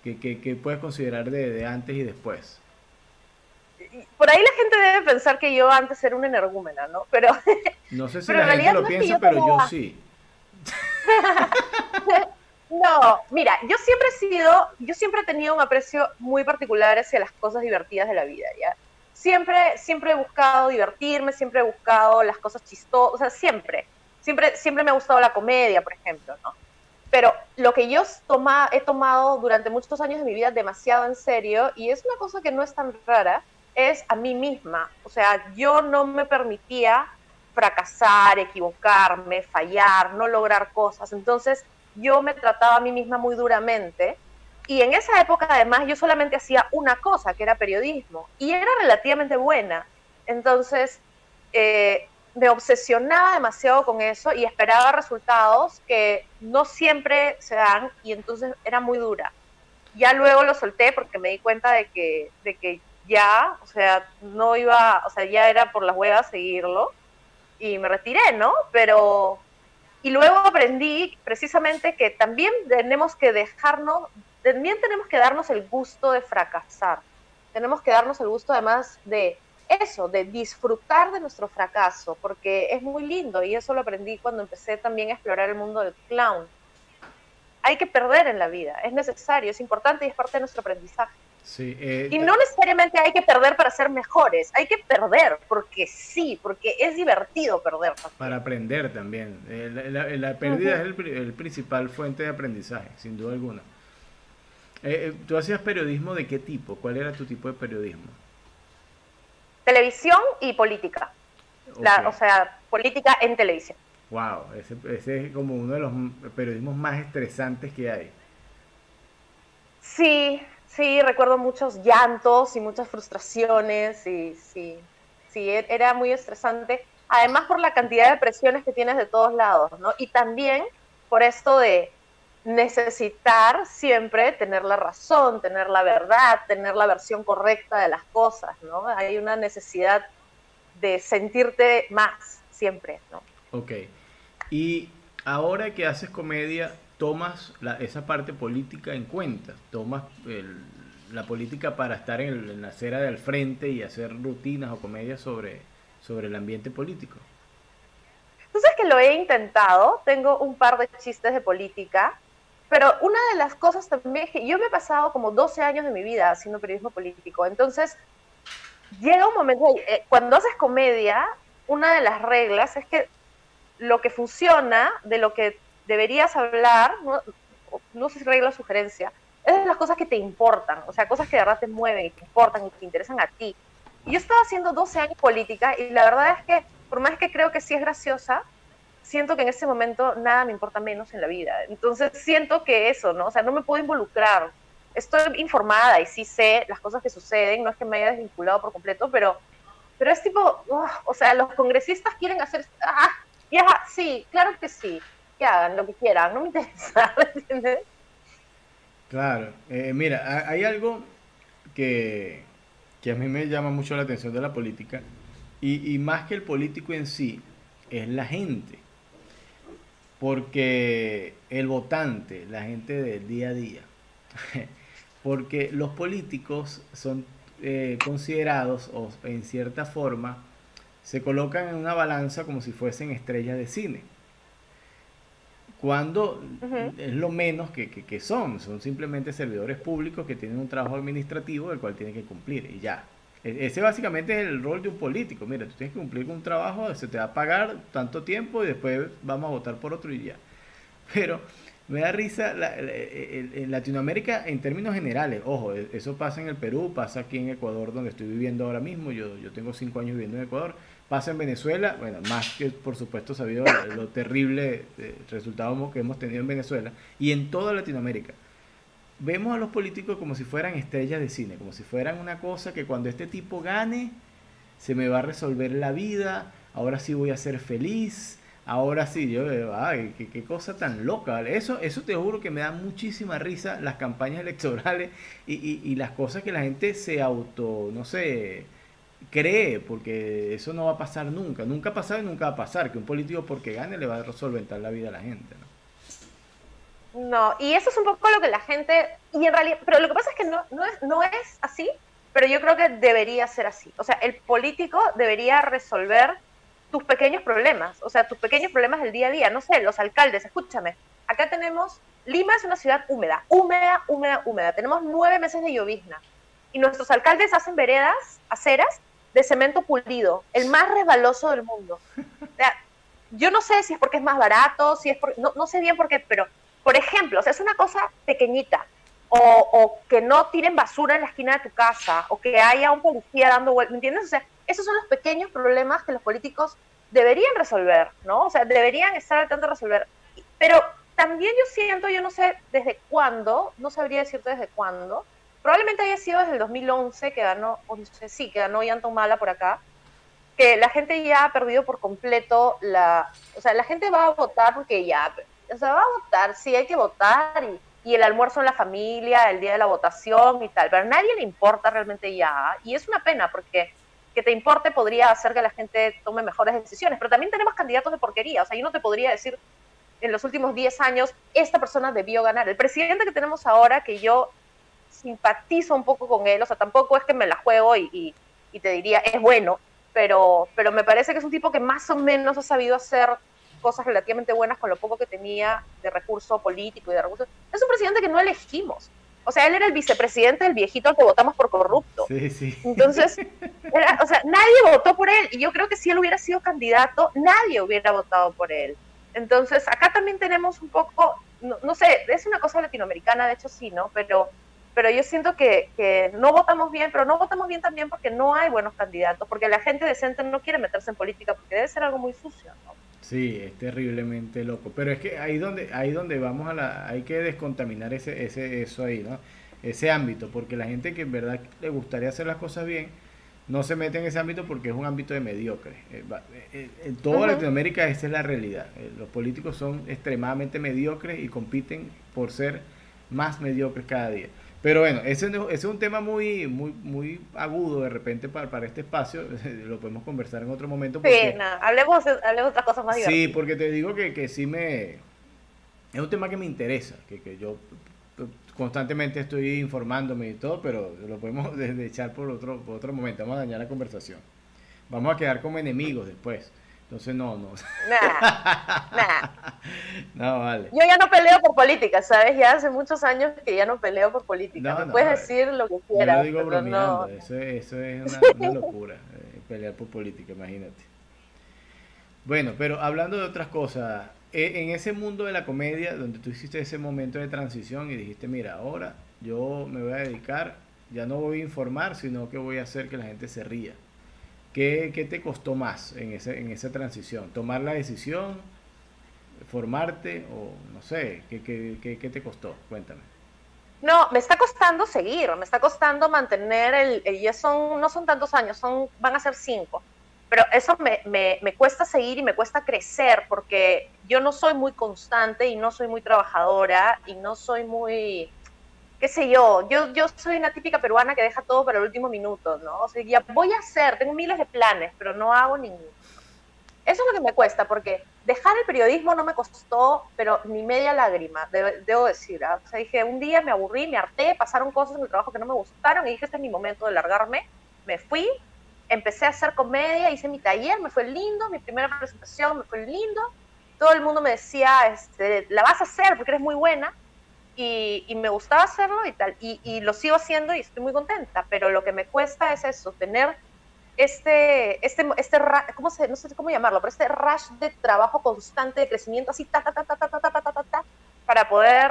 ¿Qué, puedes considerar de, antes y después? Por ahí la gente debe pensar que yo antes era una energúmena, ¿no? Pero. *laughs* No sé si la gente lo piensa, pero yo sí. *laughs* no, mira, yo siempre he sido, yo siempre he tenido un aprecio muy particular hacia las cosas divertidas de la vida, ¿ya? Siempre, siempre he buscado divertirme, siempre he buscado las cosas chistosas, siempre, siempre, siempre me ha gustado la comedia, por ejemplo, ¿no? Pero lo que yo he tomado durante muchos años de mi vida demasiado en serio, y es una cosa que no es tan rara, es a mí misma. O sea, yo no me permitía fracasar, equivocarme, fallar, no lograr cosas. Entonces, yo me trataba a mí misma muy duramente y en esa época, además, yo solamente hacía una cosa, que era periodismo, y era relativamente buena. Entonces, eh, me obsesionaba demasiado con eso y esperaba resultados que no siempre se dan, y entonces era muy dura. Ya luego lo solté porque me di cuenta de que, de que ya, o sea, no iba, o sea, ya era por las huevas seguirlo, y me retiré, ¿no? Pero y luego aprendí precisamente que también tenemos que dejarnos también tenemos que darnos el gusto de fracasar. Tenemos que darnos el gusto además de eso, de disfrutar de nuestro fracaso, porque es muy lindo y eso lo aprendí cuando empecé también a explorar el mundo del clown. Hay que perder en la vida, es necesario, es importante y es parte de nuestro aprendizaje. Eh, y no necesariamente hay que perder para ser mejores, hay que perder porque sí, porque es divertido perder. Para aprender también. Eh, la, pérdida es el, el principal fuente de aprendizaje, sin duda alguna. Eh, eh, ¿Tú hacías periodismo de qué tipo? ¿Cuál era tu tipo de periodismo? Televisión y política. o sea, política en televisión. Wow, ese, es como uno de los periodismos más estresantes que hay. Sí, sí, recuerdo muchos llantos y muchas frustraciones y sí, sí, e, era muy estresante. Además por la cantidad de presiones que tienes de todos lados, ¿no? Y también por esto de necesitar siempre tener la razón, tener la verdad, tener la versión correcta de las cosas, ¿no? Hay una necesidad de sentirte más siempre, ¿no? Ok. Y ahora que haces comedia, tomas esa parte política en cuenta, tomas la política para estar en, la acera del frente y hacer rutinas o comedias sobre, sobre el ambiente político. Entonces que lo he intentado, tengo un par de chistes de política, pero una de las cosas también es que yo me he pasado como 12 años de mi vida haciendo periodismo político. Entonces, llega un momento, eh, cuando haces comedia, una de las reglas es que lo que funciona, de lo que deberías hablar, no, no sé si regla o sugerencia, es de las cosas que te importan, o sea, cosas que de verdad te mueven y te importan y te interesan a ti. Y yo estaba haciendo 12 años política y la verdad es que, por más que creo que sí es graciosa, siento que en ese momento nada me importa menos en la vida. Entonces siento que eso, ¿no? O sea, no me puedo involucrar. Estoy informada y sí sé las cosas que suceden, no es que me haya desvinculado por completo, pero, pero es tipo, o sea, los congresistas quieren hacer, ah, ya, sí, claro que sí, que hagan lo que quieran, no me interesa, *laughs* ¿entiendes? Claro, eh, mira, hay algo que, que, a mí me llama mucho la atención de la política y más que el político en sí, es la gente. Porque el votante, la gente del día a día, *laughs* porque los políticos son eh, considerados o en cierta forma se colocan en una balanza como si fuesen estrellas de cine. Cuando es lo menos que, que, son, son simplemente servidores públicos que tienen un trabajo administrativo del cual tienen que cumplir y ya. E, ese básicamente es el rol de un político. Mira, tú tienes que cumplir con un trabajo, se te va a pagar tanto tiempo y después vamos a votar por otro y ya. Pero me da risa en Latinoamérica en términos generales. Ojo, e, eso pasa en el Perú, pasa aquí en Ecuador donde estoy viviendo ahora mismo. Yo, yo tengo cinco años viviendo en Ecuador. Pasa en Venezuela, bueno, más que por supuesto sabido lo terrible eh, resultado que hemos tenido en Venezuela y en toda Latinoamérica vemos a los políticos como si fueran estrellas de cine, como si fueran una cosa que cuando este tipo gane, se me va a resolver la vida, ahora sí voy a ser feliz, ahora sí, yo, ay, qué, cosa tan loca, Eso, eso te juro que me da muchísima risa las campañas *laughs* electorales y, y, y las cosas que la gente se auto, no sé, cree, porque eso no va a pasar nunca, nunca ha pasado y nunca va a pasar, que un político porque gane le va a resolventar la vida a la gente, ¿no? No, y eso es un poco lo que la gente, y en realidad, pero lo que pasa es que no, no, es, no es así, pero yo creo que debería ser así. O sea, el político debería resolver tus pequeños problemas, o sea, tus pequeños problemas del día a día. No sé, los alcaldes, escúchame, acá tenemos, Lima es una ciudad húmeda, húmeda, húmeda, húmeda. Tenemos nueve meses de llovizna y nuestros alcaldes hacen veredas, aceras de cemento pulido, el más resbaloso del mundo. O sea, yo no sé si es porque es más barato, si es por, no, no sé bien por qué, pero por ejemplo, o sea, es una cosa pequeñita, o, que no tiren basura en la esquina de tu casa, o que haya un policía dando vueltas, ¿me entiendes? O sea, esos son los pequeños problemas que los políticos deberían resolver, ¿no? O sea, deberían estar al tanto de resolver. Pero también yo siento, yo no sé desde cuándo, no sabría decirte desde cuándo, probablemente haya sido desde el 2011 que ganó, o no sé, sí, que ganó Yanto Mala por acá, que la gente ya ha perdido por completo la, o sea, la gente va a votar porque ya, o sea, va a votar, sí, hay que votar y, el almuerzo en la familia, el día de la votación y tal, pero a nadie le importa realmente ya. Y es una pena porque que te importe podría hacer que la gente tome mejores decisiones, pero también tenemos candidatos de porquería, o sea, yo no te podría decir en los últimos 10 años, esta persona debió ganar. El presidente que tenemos ahora, que yo simpatizo un poco con él, o sea, tampoco es que me la juego y, y, y te diría, es bueno, pero, pero me parece que es un tipo que más o menos ha sabido hacer cosas relativamente buenas con lo poco que tenía de recurso político y de recursos. Es un presidente que no elegimos. O sea, él era el vicepresidente del viejito al que votamos por corrupto. Sí, sí. Entonces, *laughs* era, o sea, nadie votó por él. Y yo creo que si él hubiera sido candidato, nadie hubiera votado por él. Entonces, acá también tenemos un poco, no, no sé, es una cosa latinoamericana, de hecho sí, ¿no? Pero, pero yo siento que, que, no votamos bien, pero no votamos bien también porque no hay buenos candidatos, porque la gente decente no quiere meterse en política, porque debe ser algo muy sucio, ¿no? Sí, es terriblemente loco. Pero es que ahí donde, ahí donde vamos a la, hay que descontaminar ese, ese, eso ahí, ¿no? Ese ámbito, porque la gente que en verdad le gustaría hacer las cosas bien, no se mete en ese ámbito porque es un ámbito de mediocre. Eh, eh, en toda Latinoamérica esa es la realidad. Eh, los políticos son extremadamente mediocres y compiten por ser más mediocres cada día. Pero bueno, ese, es un tema muy, muy, muy agudo de repente para, para este espacio. *laughs* Lo podemos conversar en otro momento. Porque, sí, no, hablemos, hablemos otras cosas más divertidas. Sí, porque te digo que, que sí me... Es un tema que me interesa, que, que yo constantemente estoy informándome y todo, pero lo podemos *laughs* echar por otro, por otro momento. Vamos a dañar la conversación. Vamos a quedar como enemigos después. Entonces, no, no. Nah, nah. *laughs* No, vale. Yo ya no peleo por política, ¿sabes? Ya hace muchos años que ya no peleo por política. No, Me no, puedes decir lo que quieras. Yo lo digo bromeando. Eso, eso, es una, *laughs* una locura, eh, pelear por política, imagínate. Bueno, pero hablando de otras cosas, e, en ese mundo de la comedia, donde tú hiciste ese momento de transición y dijiste, mira, ahora yo me voy a dedicar, ya no voy a informar, sino que voy a hacer que la gente se ría ¿Qué, te costó más en, ese, en esa transición? ¿Tomar la decisión? ¿Formarte? O no sé, ¿qué, qué, qué te costó? Cuéntame. No, me está costando seguir, me está costando mantener el, el ya son, no son tantos años, son, van a ser cinco, pero eso me, me, me, cuesta seguir y me cuesta crecer porque yo no soy muy constante y no soy muy trabajadora y no soy muy, qué sé yo, yo, yo soy una típica peruana que deja todo para el último minuto, ¿no? O sea, ya voy a hacer, tengo miles de planes, pero no hago ninguno. Eso es lo que me cuesta, porque dejar el periodismo no me costó, pero ni media lágrima, debo decir. ¿ah? O sea, dije, un día me aburrí, me harté, pasaron cosas en el trabajo que no me gustaron y dije, este es mi momento de largarme. Me fui, empecé a hacer comedia, hice mi taller, me fue lindo, mi primera presentación me fue lindo. Todo el mundo me decía, este, la vas a hacer porque eres muy buena. Y, me gustaba hacerlo y tal. Y, lo sigo haciendo y estoy muy contenta. Pero lo que me cuesta es eso, tener este, este, este, ¿cómo se, no sé cómo llamarlo, pero este rush de trabajo constante, de crecimiento así, ta, ta, ta, ta, ta, ta, ta, ta, ta, para poder,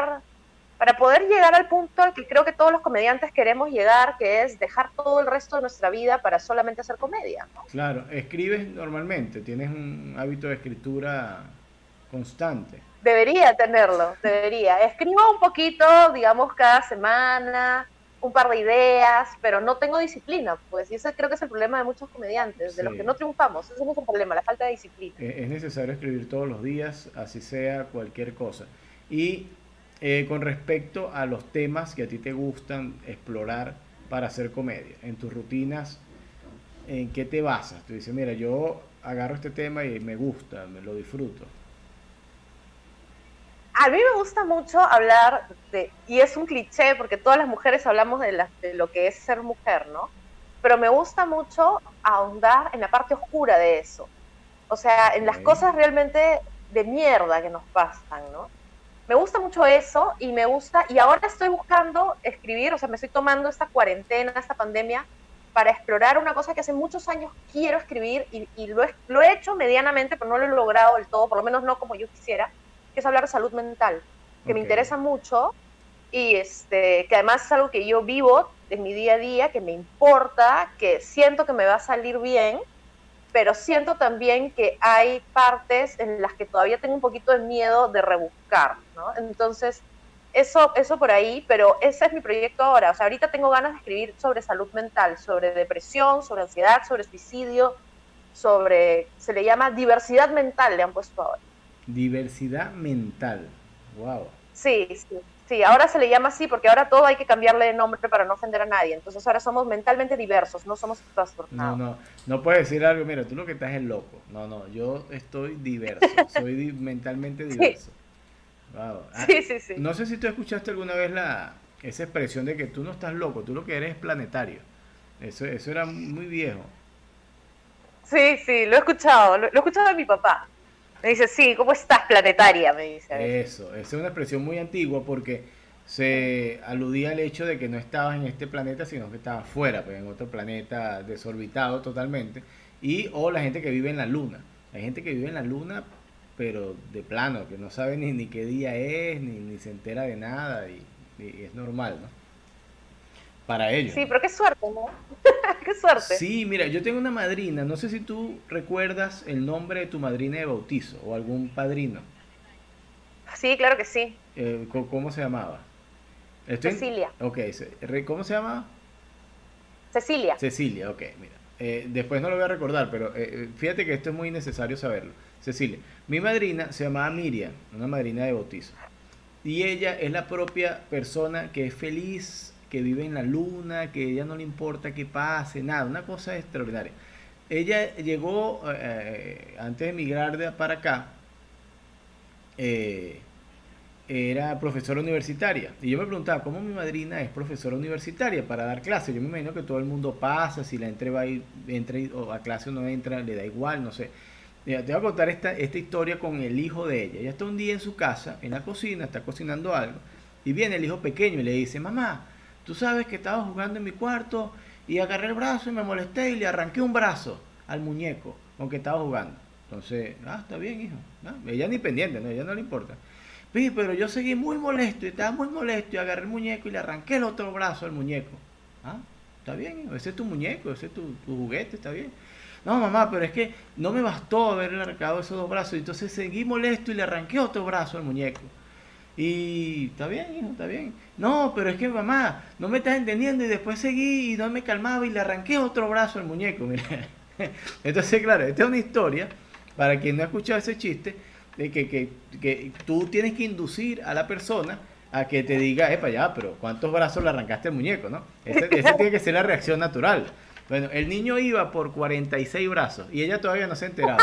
para poder llegar al punto al que creo que todos los comediantes queremos llegar, que es dejar todo el resto de nuestra vida para solamente hacer comedia. Claro, escribes normalmente, tienes un hábito de escritura constante. Debería tenerlo, debería. Escribo un poquito, digamos, cada semana, un par de ideas, pero no tengo disciplina, pues, y ese creo que es el problema de muchos comediantes, de los que no triunfamos, ese es un problema, la falta de disciplina. Es necesario escribir todos los días, así sea cualquier cosa. Y eh, con respecto a los temas que a ti te gustan explorar para hacer comedia, en tus rutinas, ¿en qué te basas? Tú dices, mira, yo agarro este tema y me gusta, me lo disfruto. A mí me gusta mucho hablar de, y es un cliché porque todas las mujeres hablamos de, de lo que es ser mujer, ¿no? Pero me gusta mucho ahondar en la parte oscura de eso. O sea, en las cosas realmente de mierda que nos pasan, ¿no? Me gusta mucho eso y me gusta, y ahora estoy buscando escribir, o sea, me estoy tomando esta cuarentena, esta pandemia, para explorar una cosa que hace muchos años quiero escribir y, y lo, lo he hecho medianamente, pero no lo he logrado del todo, por lo menos no como yo quisiera, que es hablar de salud mental, que me interesa mucho y este, que además es algo que yo vivo en mi día a día, que me importa, que siento que me va a salir bien, pero siento también que hay partes en las que todavía tengo un poquito de miedo de rebuscar, ¿no? Entonces, eso, eso por ahí, pero ese es mi proyecto ahora. O sea, ahorita tengo ganas de escribir sobre salud mental, sobre depresión, sobre ansiedad, sobre suicidio, sobre, se le llama diversidad mental, le han puesto ahora. Diversidad mental. Wow. Sí, sí. Sí, ahora se le llama así porque ahora todo hay que cambiarle de nombre para no ofender a nadie. Entonces ahora somos mentalmente diversos, no somos trastornados. No, no, no puedes decir algo, mira, tú lo que estás es loco. No, no, yo estoy diverso, *laughs* soy mentalmente diverso. Sí. Wow. Ah, sí, sí, sí. No sé si tú escuchaste alguna vez la, esa expresión de que tú no estás loco, tú lo que eres es planetario. Eso, eso era muy viejo. Sí, sí, lo he escuchado, lo, lo he escuchado de mi papá. Me dice, sí, ¿cómo estás, planetaria? Me dice. Eso, esa es una expresión muy antigua porque se aludía al hecho de que no estabas en este planeta, sino que estabas fuera, pues, en otro planeta desorbitado totalmente. Y, o la gente que vive en la luna. Hay gente que vive en la luna, pero de plano, que no sabe ni, ni qué día es, ni, ni se entera de nada, y, y es normal, ¿no? Para ellos. Sí, pero qué suerte, ¿no? *laughs* qué suerte. Sí, mira, yo tengo una madrina, no sé si tú recuerdas el nombre de tu madrina de bautizo o algún padrino. Sí, claro que sí. Eh, ¿Cómo se llamaba? Cecilia. Ok, ¿cómo se llama? Cecilia. Cecilia, ok, mira. Eh, después no lo voy a recordar, pero eh, fíjate que esto es muy necesario saberlo. Cecilia, mi madrina se llamaba Miriam, una madrina de bautizo. Y ella es la propia persona que es feliz que vive en la luna, que ella no le importa que pase, nada, una cosa extraordinaria. Ella llegó, eh, antes de emigrar de para acá, eh, era profesora universitaria. Y yo me preguntaba, ¿cómo mi madrina es profesora universitaria para dar clases? Yo me imagino que todo el mundo pasa, si la entre va a, ir, a clase o no entra, le da igual, no sé. te voy a contar esta, esta historia con el hijo de ella. Ella está un día en su casa, en la cocina, está cocinando algo, y viene el hijo pequeño y le dice, mamá, Tú sabes que estaba jugando en mi cuarto y agarré el brazo y me molesté y le arranqué un brazo al muñeco con que estaba jugando. Entonces, ah, está bien, hijo. ella ni pendiente, ¿no? ella no le importa. pero yo seguí muy molesto y estaba muy molesto y agarré el muñeco y le arranqué el otro brazo al muñeco. Ah, está bien, hijo. Ese es tu muñeco, ese es tu, juguete, está bien. No, mamá, pero es que no me bastó haberle arrancado esos dos brazos. Entonces seguí molesto y le arranqué otro brazo al muñeco. Y está bien, hijo, está bien. No, pero es que mamá, no me estás entendiendo y después seguí y no me calmaba y le arranqué otro brazo al muñeco, mira. *laughs* Entonces, claro, esta es una historia, para quien no ha escuchado ese chiste, de que, que, que tú tienes que inducir a la persona a que te diga, epa, ya, pero ¿cuántos brazos le arrancaste al muñeco, no? Esa *laughs* tiene que ser la reacción natural. Bueno, el niño iba por 46 brazos y ella todavía no se ha enterado.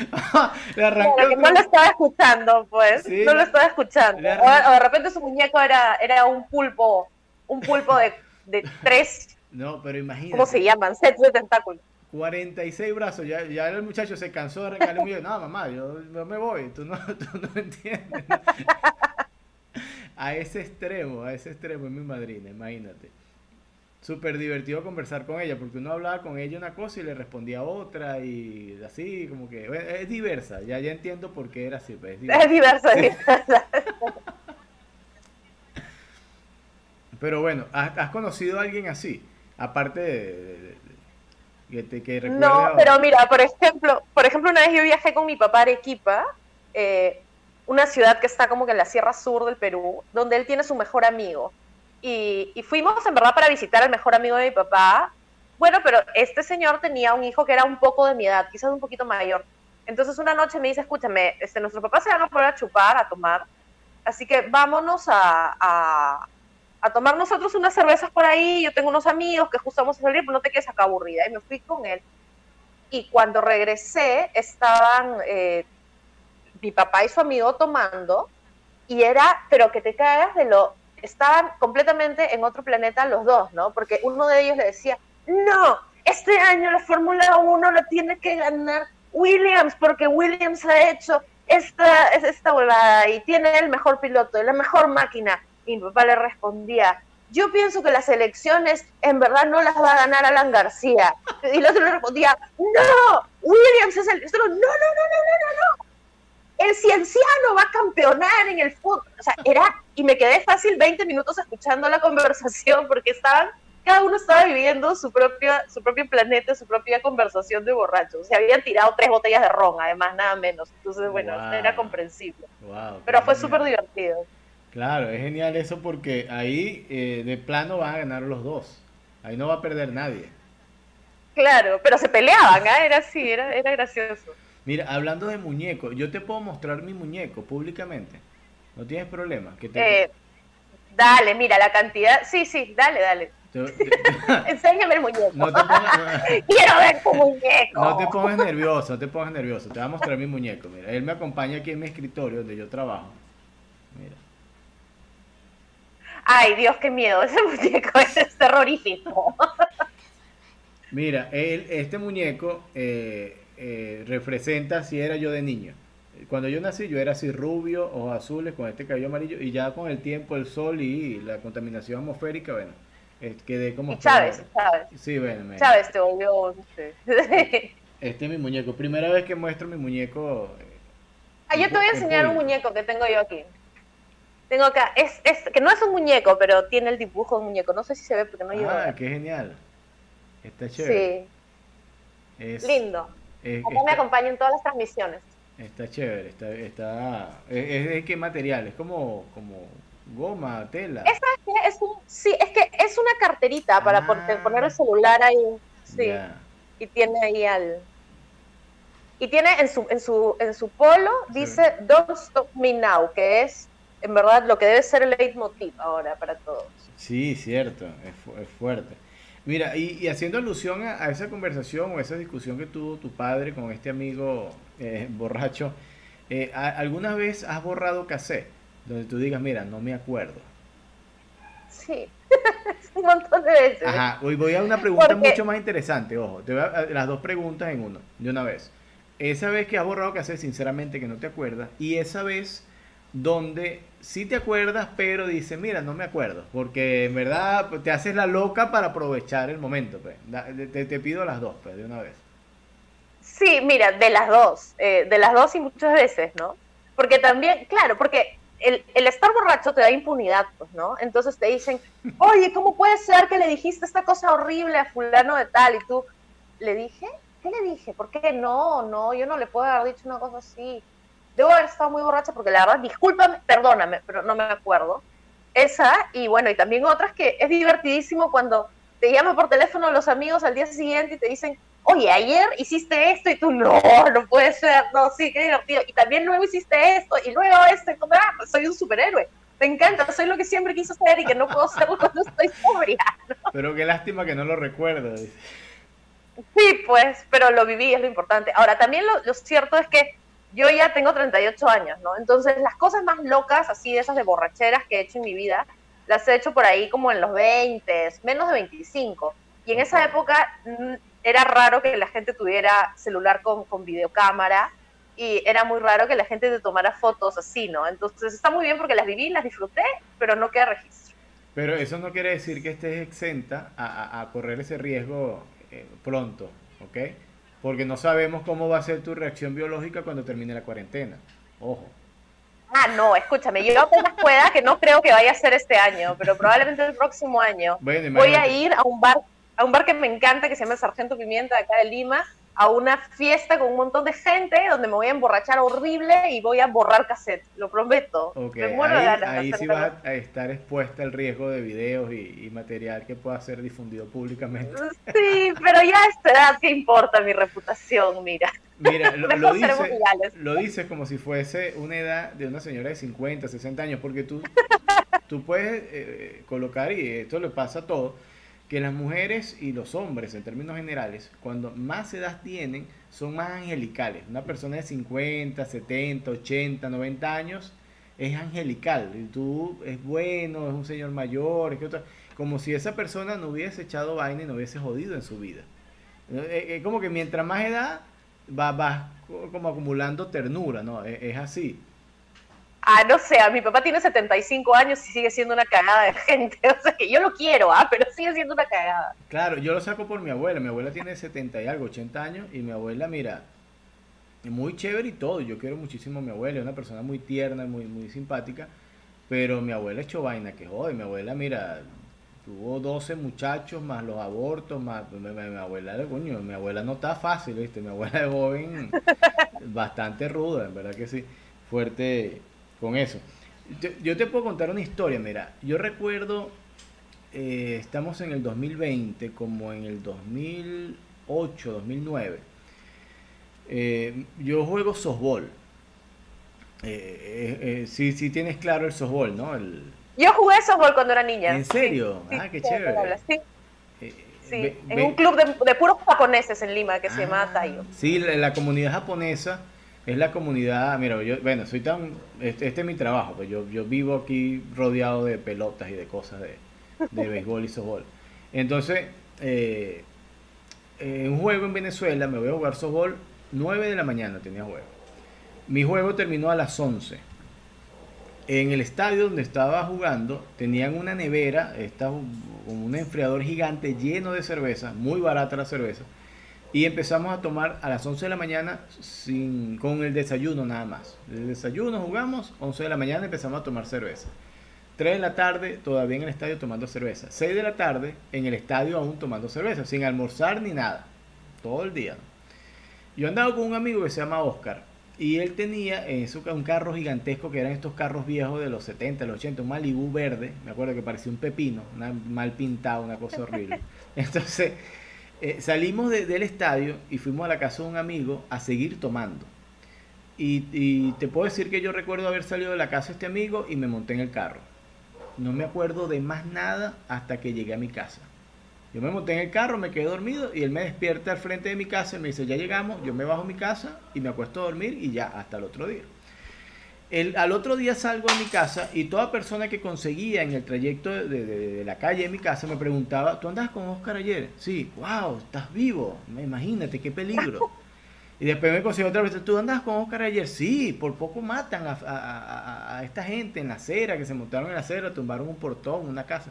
*laughs* le arrancó que no lo estaba escuchando, pues. no lo estaba escuchando. O, de repente su muñeco era, era un pulpo, un pulpo de, de tres. No, pero imagínate. ¿Cómo se llaman? Sets de tentáculos. 46 brazos, ya, ya el muchacho se cansó de arrancarle un No, mamá, yo, me voy, tú no, *laughs* tú no entiendes. *laughs* a ese extremo, a ese extremo es mi madrina, imagínate súper divertido conversar con ella, porque uno hablaba con ella una cosa y le respondía otra, y así, como que es diversa, ya, ya entiendo por qué era así. Pues, es diversa, es diversa. *laughs* Pero bueno, ¿has, conocido a alguien así? Aparte de, que, que No, pero mira, por ejemplo, por ejemplo, una vez yo viajé con mi papá a Arequipa, eh, una ciudad que está como que en la Sierra Sur del Perú, donde él tiene su mejor amigo y, fuimos en verdad para visitar al mejor amigo de mi papá. Bueno, pero este señor tenía un hijo que era un poco de mi edad, quizás un poquito mayor. Entonces una noche me dice, escúchame, este, nuestros papás se van a poner a chupar, a tomar, así que vámonos a, a, a, tomar nosotros unas cervezas por ahí, yo tengo unos amigos que justo vamos a salir, pero no te quedes acá aburrida. Y me fui con él. Y cuando regresé, estaban eh, mi papá y su amigo tomando, y era, pero que te cagas de lo estaban completamente en otro planeta los dos, ¿no? Porque uno de ellos le decía, no, este año la Fórmula 1 la tiene que ganar Williams, porque Williams ha hecho esta, esta volada y tiene el mejor piloto, la mejor máquina. Y mi papá le respondía, yo pienso que las elecciones en verdad no las va a ganar Alan García. Y el otro le respondía, no, Williams es el... No, no, no, no, no, no el cienciano va a campeonar en el fútbol. O sea, era, y me quedé fácil 20 minutos escuchando la conversación porque estaban, cada uno estaba viviendo su, propia, su propio planeta, su propia conversación de borrachos. Se habían tirado tres botellas de ron, además, nada menos. Entonces, bueno, era comprensible. Pero fue súper divertido. Claro, es genial eso porque ahí eh, de plano van a ganar los dos. Ahí no va a perder nadie. Claro, pero se peleaban, ¿eh? era así, era, era gracioso. Mira, hablando de muñecos, yo te puedo mostrar mi muñeco públicamente. No tienes problema. Que te... Eh, dale, mira, la cantidad. Sí, sí, dale, dale. *laughs* Enséñame el muñeco. No te pongas... *laughs* Quiero ver tu muñeco. No te pongas nervioso, no te pongas nervioso. Te voy a mostrar mi muñeco. Mira, él me acompaña aquí en mi escritorio donde yo trabajo. Mira. Ay, Dios, qué miedo. Ese *laughs* muñeco es terrorífico. Mira, él, este muñeco eh, eh, representa si era yo de niño. Cuando yo nací yo era así rubio, ojos azules, con este cabello amarillo, y ya con el tiempo, el sol y la contaminación atmosférica, bueno, quedé como... Chávez, Chávez. Sí, bueno. Chávez te volvió... *laughs* Este es mi muñeco. Primera vez que muestro mi muñeco. Ah, yo te voy a enseñar un muñeco que tengo yo aquí. Tengo acá, es, es, que no es un muñeco, pero tiene el dibujo de un muñeco. No sé si se ve porque no llevo. Ah, qué genial. Está chévere. Sí. Es, Lindo. Es, me acompaña en todas las transmisiones. Está chévere, está, está es, de qué material, es como, como goma, tela. Esa es, un, sí, es que es una carterita para ah. poner el celular ahí, sí, y tiene ahí al, y tiene en su, en su, en su polo, dice Don't Stop Me Now, que es en verdad lo que debe ser el leitmotiv ahora para todos. Sí, cierto, es, es fuerte. Mira, y, haciendo alusión a, esa conversación o esa discusión que tuvo tu padre con este amigo eh, *laughs* borracho, eh, ¿alguna vez has borrado cassette? Donde tú digas, mira, no me acuerdo. Sí, *laughs* un montón de veces. Ajá, hoy voy a una pregunta mucho más interesante, ojo, te voy a, las dos preguntas en uno, de una vez. Esa vez que has borrado cassette, sinceramente que no te acuerdas, y esa vez donde sí te acuerdas, pero dices, mira, no me acuerdo, porque en verdad pues, te haces la loca para aprovechar el momento. Pues. Te, pido las dos, pues, de una vez. Sí, mira, de las dos, eh, de las dos y muchas veces, ¿no? Porque también, claro, porque el, el, estar borracho te da impunidad, pues, ¿no? Entonces te dicen, *laughs* oye, ¿cómo puede ser que le dijiste esta cosa horrible a fulano de tal? Y tú, ¿le dije? ¿Qué le dije? ¿Por qué? No, no, yo no le puedo haber dicho una cosa así debo haber estado muy borracha porque la verdad, discúlpame, perdóname, pero no me acuerdo. Esa, y bueno, y también otras que es divertidísimo cuando te llaman por teléfono los amigos al día siguiente y te dicen, oye, ayer hiciste esto y tú, no, no puede ser, no, sí, qué divertido. Y también luego hiciste esto y luego esto, y como, ah, soy un superhéroe. Me encanta, soy lo que siempre quiso ser y que no puedo ser *laughs* cuando estoy sobria. Pero qué lástima que no lo recuerdo. Sí, pues, pero lo viví, es lo importante. Ahora, también lo, lo cierto es que yo ya tengo 38 años, ¿no? Entonces, las cosas más locas, así de esas de borracheras que he hecho en mi vida, las he hecho por ahí como en los 20, menos de 25. Y en esa época mm, era raro que la gente tuviera celular con, con videocámara y era muy raro que la gente te tomara fotos así, ¿no? Entonces está muy bien porque las viví, las disfruté, pero no queda registro. Pero eso no quiere decir que estés exenta a, a, correr ese riesgo eh, pronto, ¿ok? Porque no sabemos cómo va a ser tu reacción biológica cuando termine la cuarentena. Ojo. Ah, no, escúchame, yo apenas pueda, que no creo que vaya a ser este año, pero probablemente el próximo año. voy a ir a un bar a un bar que me encanta, que se llama Sargento Pimienta, de acá de Lima, a una fiesta con un montón de gente donde me voy a emborrachar horrible y voy a borrar cassette, lo prometo. Me muero ahí, de ahí sí vas a estar expuesta al riesgo de videos y, material que pueda ser difundido públicamente. Sí, pero ya a esta edad, ¿qué importa mi reputación? Mira. Mira, lo, *laughs* dices lo dice como si fuese una edad de una señora de 50, 60 años, porque tú, *laughs* tú puedes eh, colocar, y esto le pasa a todos, que las mujeres y los hombres, en términos generales, cuando más edad tienen, son más angelicales. Una persona de 50, 70, 80, 90 años es angelical. Y tú es bueno, es un señor mayor, es que otra, como si esa persona no hubiese echado vaina y no hubiese jodido en su vida. Es eh, eh, como que mientras más edad, vas va como acumulando ternura, ¿no? es así. Ah, no sé, mi papá tiene 75 años y sigue siendo una cagada de gente. *laughs* O sea, que yo lo quiero, ¿ah? Pero sigue siendo una cagada. Claro, yo lo saco por mi abuela. Mi abuela tiene 70 y algo, 80 años. Y mi abuela, mira, muy chévere y todo. Yo quiero muchísimo a mi abuela. Es una persona muy tierna, muy, muy simpática. Pero mi abuela echó vaina que jode. Mi abuela, mira, tuvo 12 muchachos más los abortos, más mi, abuela, coño, mi abuela no está fácil, ¿viste? Mi abuela es joven, *laughs* bastante ruda, en verdad que sí. Fuerte con eso. Yo, te puedo contar una historia, mira, yo recuerdo, eh, estamos en el 2020, como en el 2008, 2009, eh, yo juego softball. Eh, sí, sí tienes claro el softball, ¿no? El... Yo jugué softball cuando era niña. ¿En serio? ah, qué chévere. Sí, en un club de, puros japoneses en Lima que se llama ah, Taiyo. Sí, la comunidad japonesa es la comunidad, mira, yo, bueno, soy tan, este, este, es mi trabajo, pues yo, yo vivo aquí rodeado de pelotas y de cosas de, de *laughs* béisbol y softball. Entonces, eh, en un juego en Venezuela me voy a jugar softball, 9 de la mañana tenía juego. Mi juego terminó a las 11. En el estadio donde estaba jugando tenían una nevera, estaba un enfriador gigante lleno de cerveza, muy barata la cerveza y empezamos a tomar a las 11 de la mañana sin, con el desayuno nada más. El desayuno jugamos, 11 de la mañana empezamos a tomar cerveza. 3 de la tarde todavía en el estadio tomando cerveza. 6 de la tarde en el estadio aún tomando cerveza, sin almorzar ni nada. Todo el día. Yo andaba con un amigo que se llama Oscar. Y él tenía en su, un carro gigantesco que eran estos carros viejos de los 70, los 80, un Malibu verde. Me acuerdo que parecía un pepino, mal pintado, una cosa horrible. *laughs* Entonces eh, salimos del estadio y fuimos a la casa de un amigo a seguir tomando. Y, te puedo decir que yo recuerdo haber salido de la casa de este amigo y me monté en el carro. No me acuerdo de más nada hasta que llegué a mi casa. Yo me monté en el carro, me quedé dormido y él me despierta al frente de mi casa y me dice, ya llegamos, yo me bajo a mi casa y me acuesto a dormir y ya, hasta el otro día al otro día salgo a mi casa y toda persona que conseguía en el trayecto de, la calle de mi casa me preguntaba, ¿tú andas con Oscar ayer? Sí, wow, estás vivo, imagínate, qué peligro. *laughs* Y después me consiguió otra vez, ¿tú andas con Oscar ayer? Sí, por poco matan a, esta gente en la acera, que se montaron en la acera, tumbaron un portón, una casa.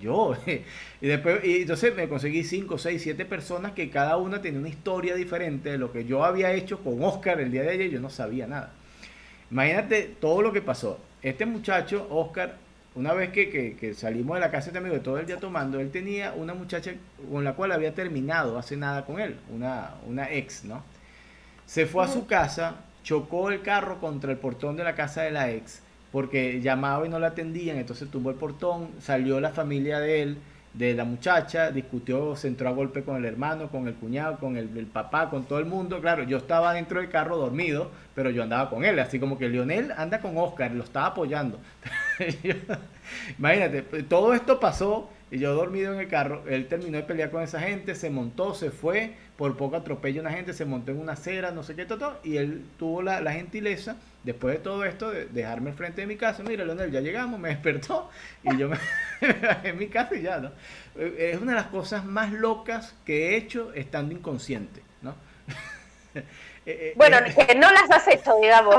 Yo, *laughs* y después, y entonces me conseguí 5, 6, 7 personas que cada una tenía una historia diferente de lo que yo había hecho con Oscar el día de ayer, yo no sabía nada. Imagínate todo lo que pasó. Este muchacho, Oscar, una vez que, salimos de la casa de este amigo todo el día tomando, él tenía una muchacha con la cual había terminado hace nada con él, una, una ex, ¿no? Se fue a su casa, chocó el carro contra el portón de la casa de la ex, porque llamaba y no la atendían, entonces tumbó el portón, salió la familia de él, de la muchacha, discutió, se entró a golpe con el hermano, con el cuñado, con el, papá, con todo el mundo. Claro, yo estaba dentro del carro dormido, pero yo andaba con él, así como que Lionel anda con Oscar, lo estaba apoyando. *laughs* imagínate, todo esto pasó y yo dormido en el carro, él terminó de pelear con esa gente, se montó, se fue, por poco atropella a una gente, se montó en una acera, no sé qué, todo, y él tuvo la, la gentileza, después de todo esto, de dejarme al frente de mi casa, mira, Leonel, ya llegamos, *laughs* me despertó, y yo me, bajé *laughs* en mi casa y ya, ¿no? Es una de las cosas más locas que he hecho estando inconsciente, ¿no? *laughs* Eh, eh, bueno, eh, que no las has hecho, digamos.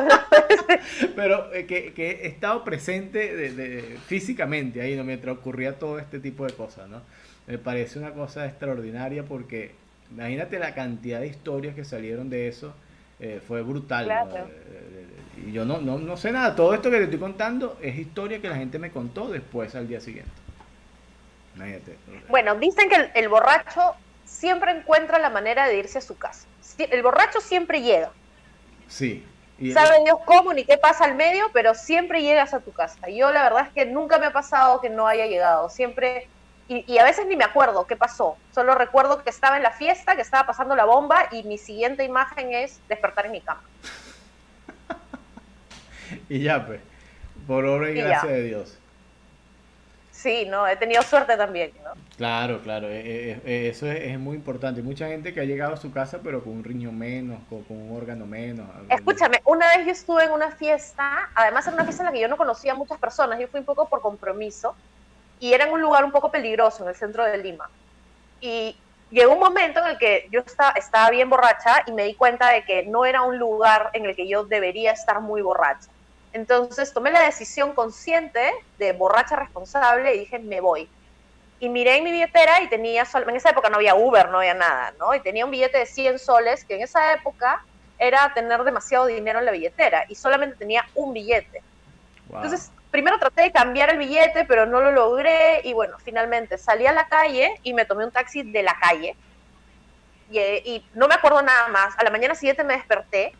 Pero que, he estado presente de, físicamente ahí, ¿no? mientras ocurría todo este tipo de cosas, ¿no? Me parece una cosa extraordinaria porque imagínate la cantidad de historias que salieron de eso, fue brutal. y yo no, no, no sé nada, todo esto que te estoy contando es historia que la gente me contó después al día siguiente. Bueno, dicen que el borracho siempre encuentra la manera de irse a su casa el borracho siempre llega. Sí. Sabe Dios cómo ni qué pasa al medio, pero siempre llegas a tu casa. Yo la verdad es que nunca me ha pasado que no haya llegado. Siempre, y, a veces ni me acuerdo qué pasó. Solo recuerdo que estaba en la fiesta, que estaba pasando la bomba y mi siguiente imagen es despertar en mi cama. *laughs* y ya, pues, por obra y, gracia de Dios. Sí, no, he tenido suerte también, ¿no? Claro, claro, eh, eh, eh, eso es, muy importante. Mucha gente que ha llegado a su casa pero con un riñón menos, con, un órgano menos. Escúchame, una vez yo estuve en una fiesta, además era una fiesta en la que yo no conocía a muchas personas, yo fui un poco por compromiso y era en un lugar un poco peligroso, en el centro de Lima. Y llegó un momento en el que yo estaba, estaba bien borracha y me di cuenta de que no era un lugar en el que yo debería estar muy borracha. Entonces tomé la decisión consciente de borracha responsable y dije, me voy. Y miré en mi billetera y tenía, en esa época no había Uber, no había nada, ¿no? Y tenía un billete de 100 soles, que en esa época era tener demasiado dinero en la billetera, y solamente tenía un billete. Entonces, primero traté de cambiar el billete, pero no lo logré, y bueno, finalmente salí a la calle y me tomé un taxi de la calle. Y, y no me acuerdo nada más. A la mañana siguiente me desperté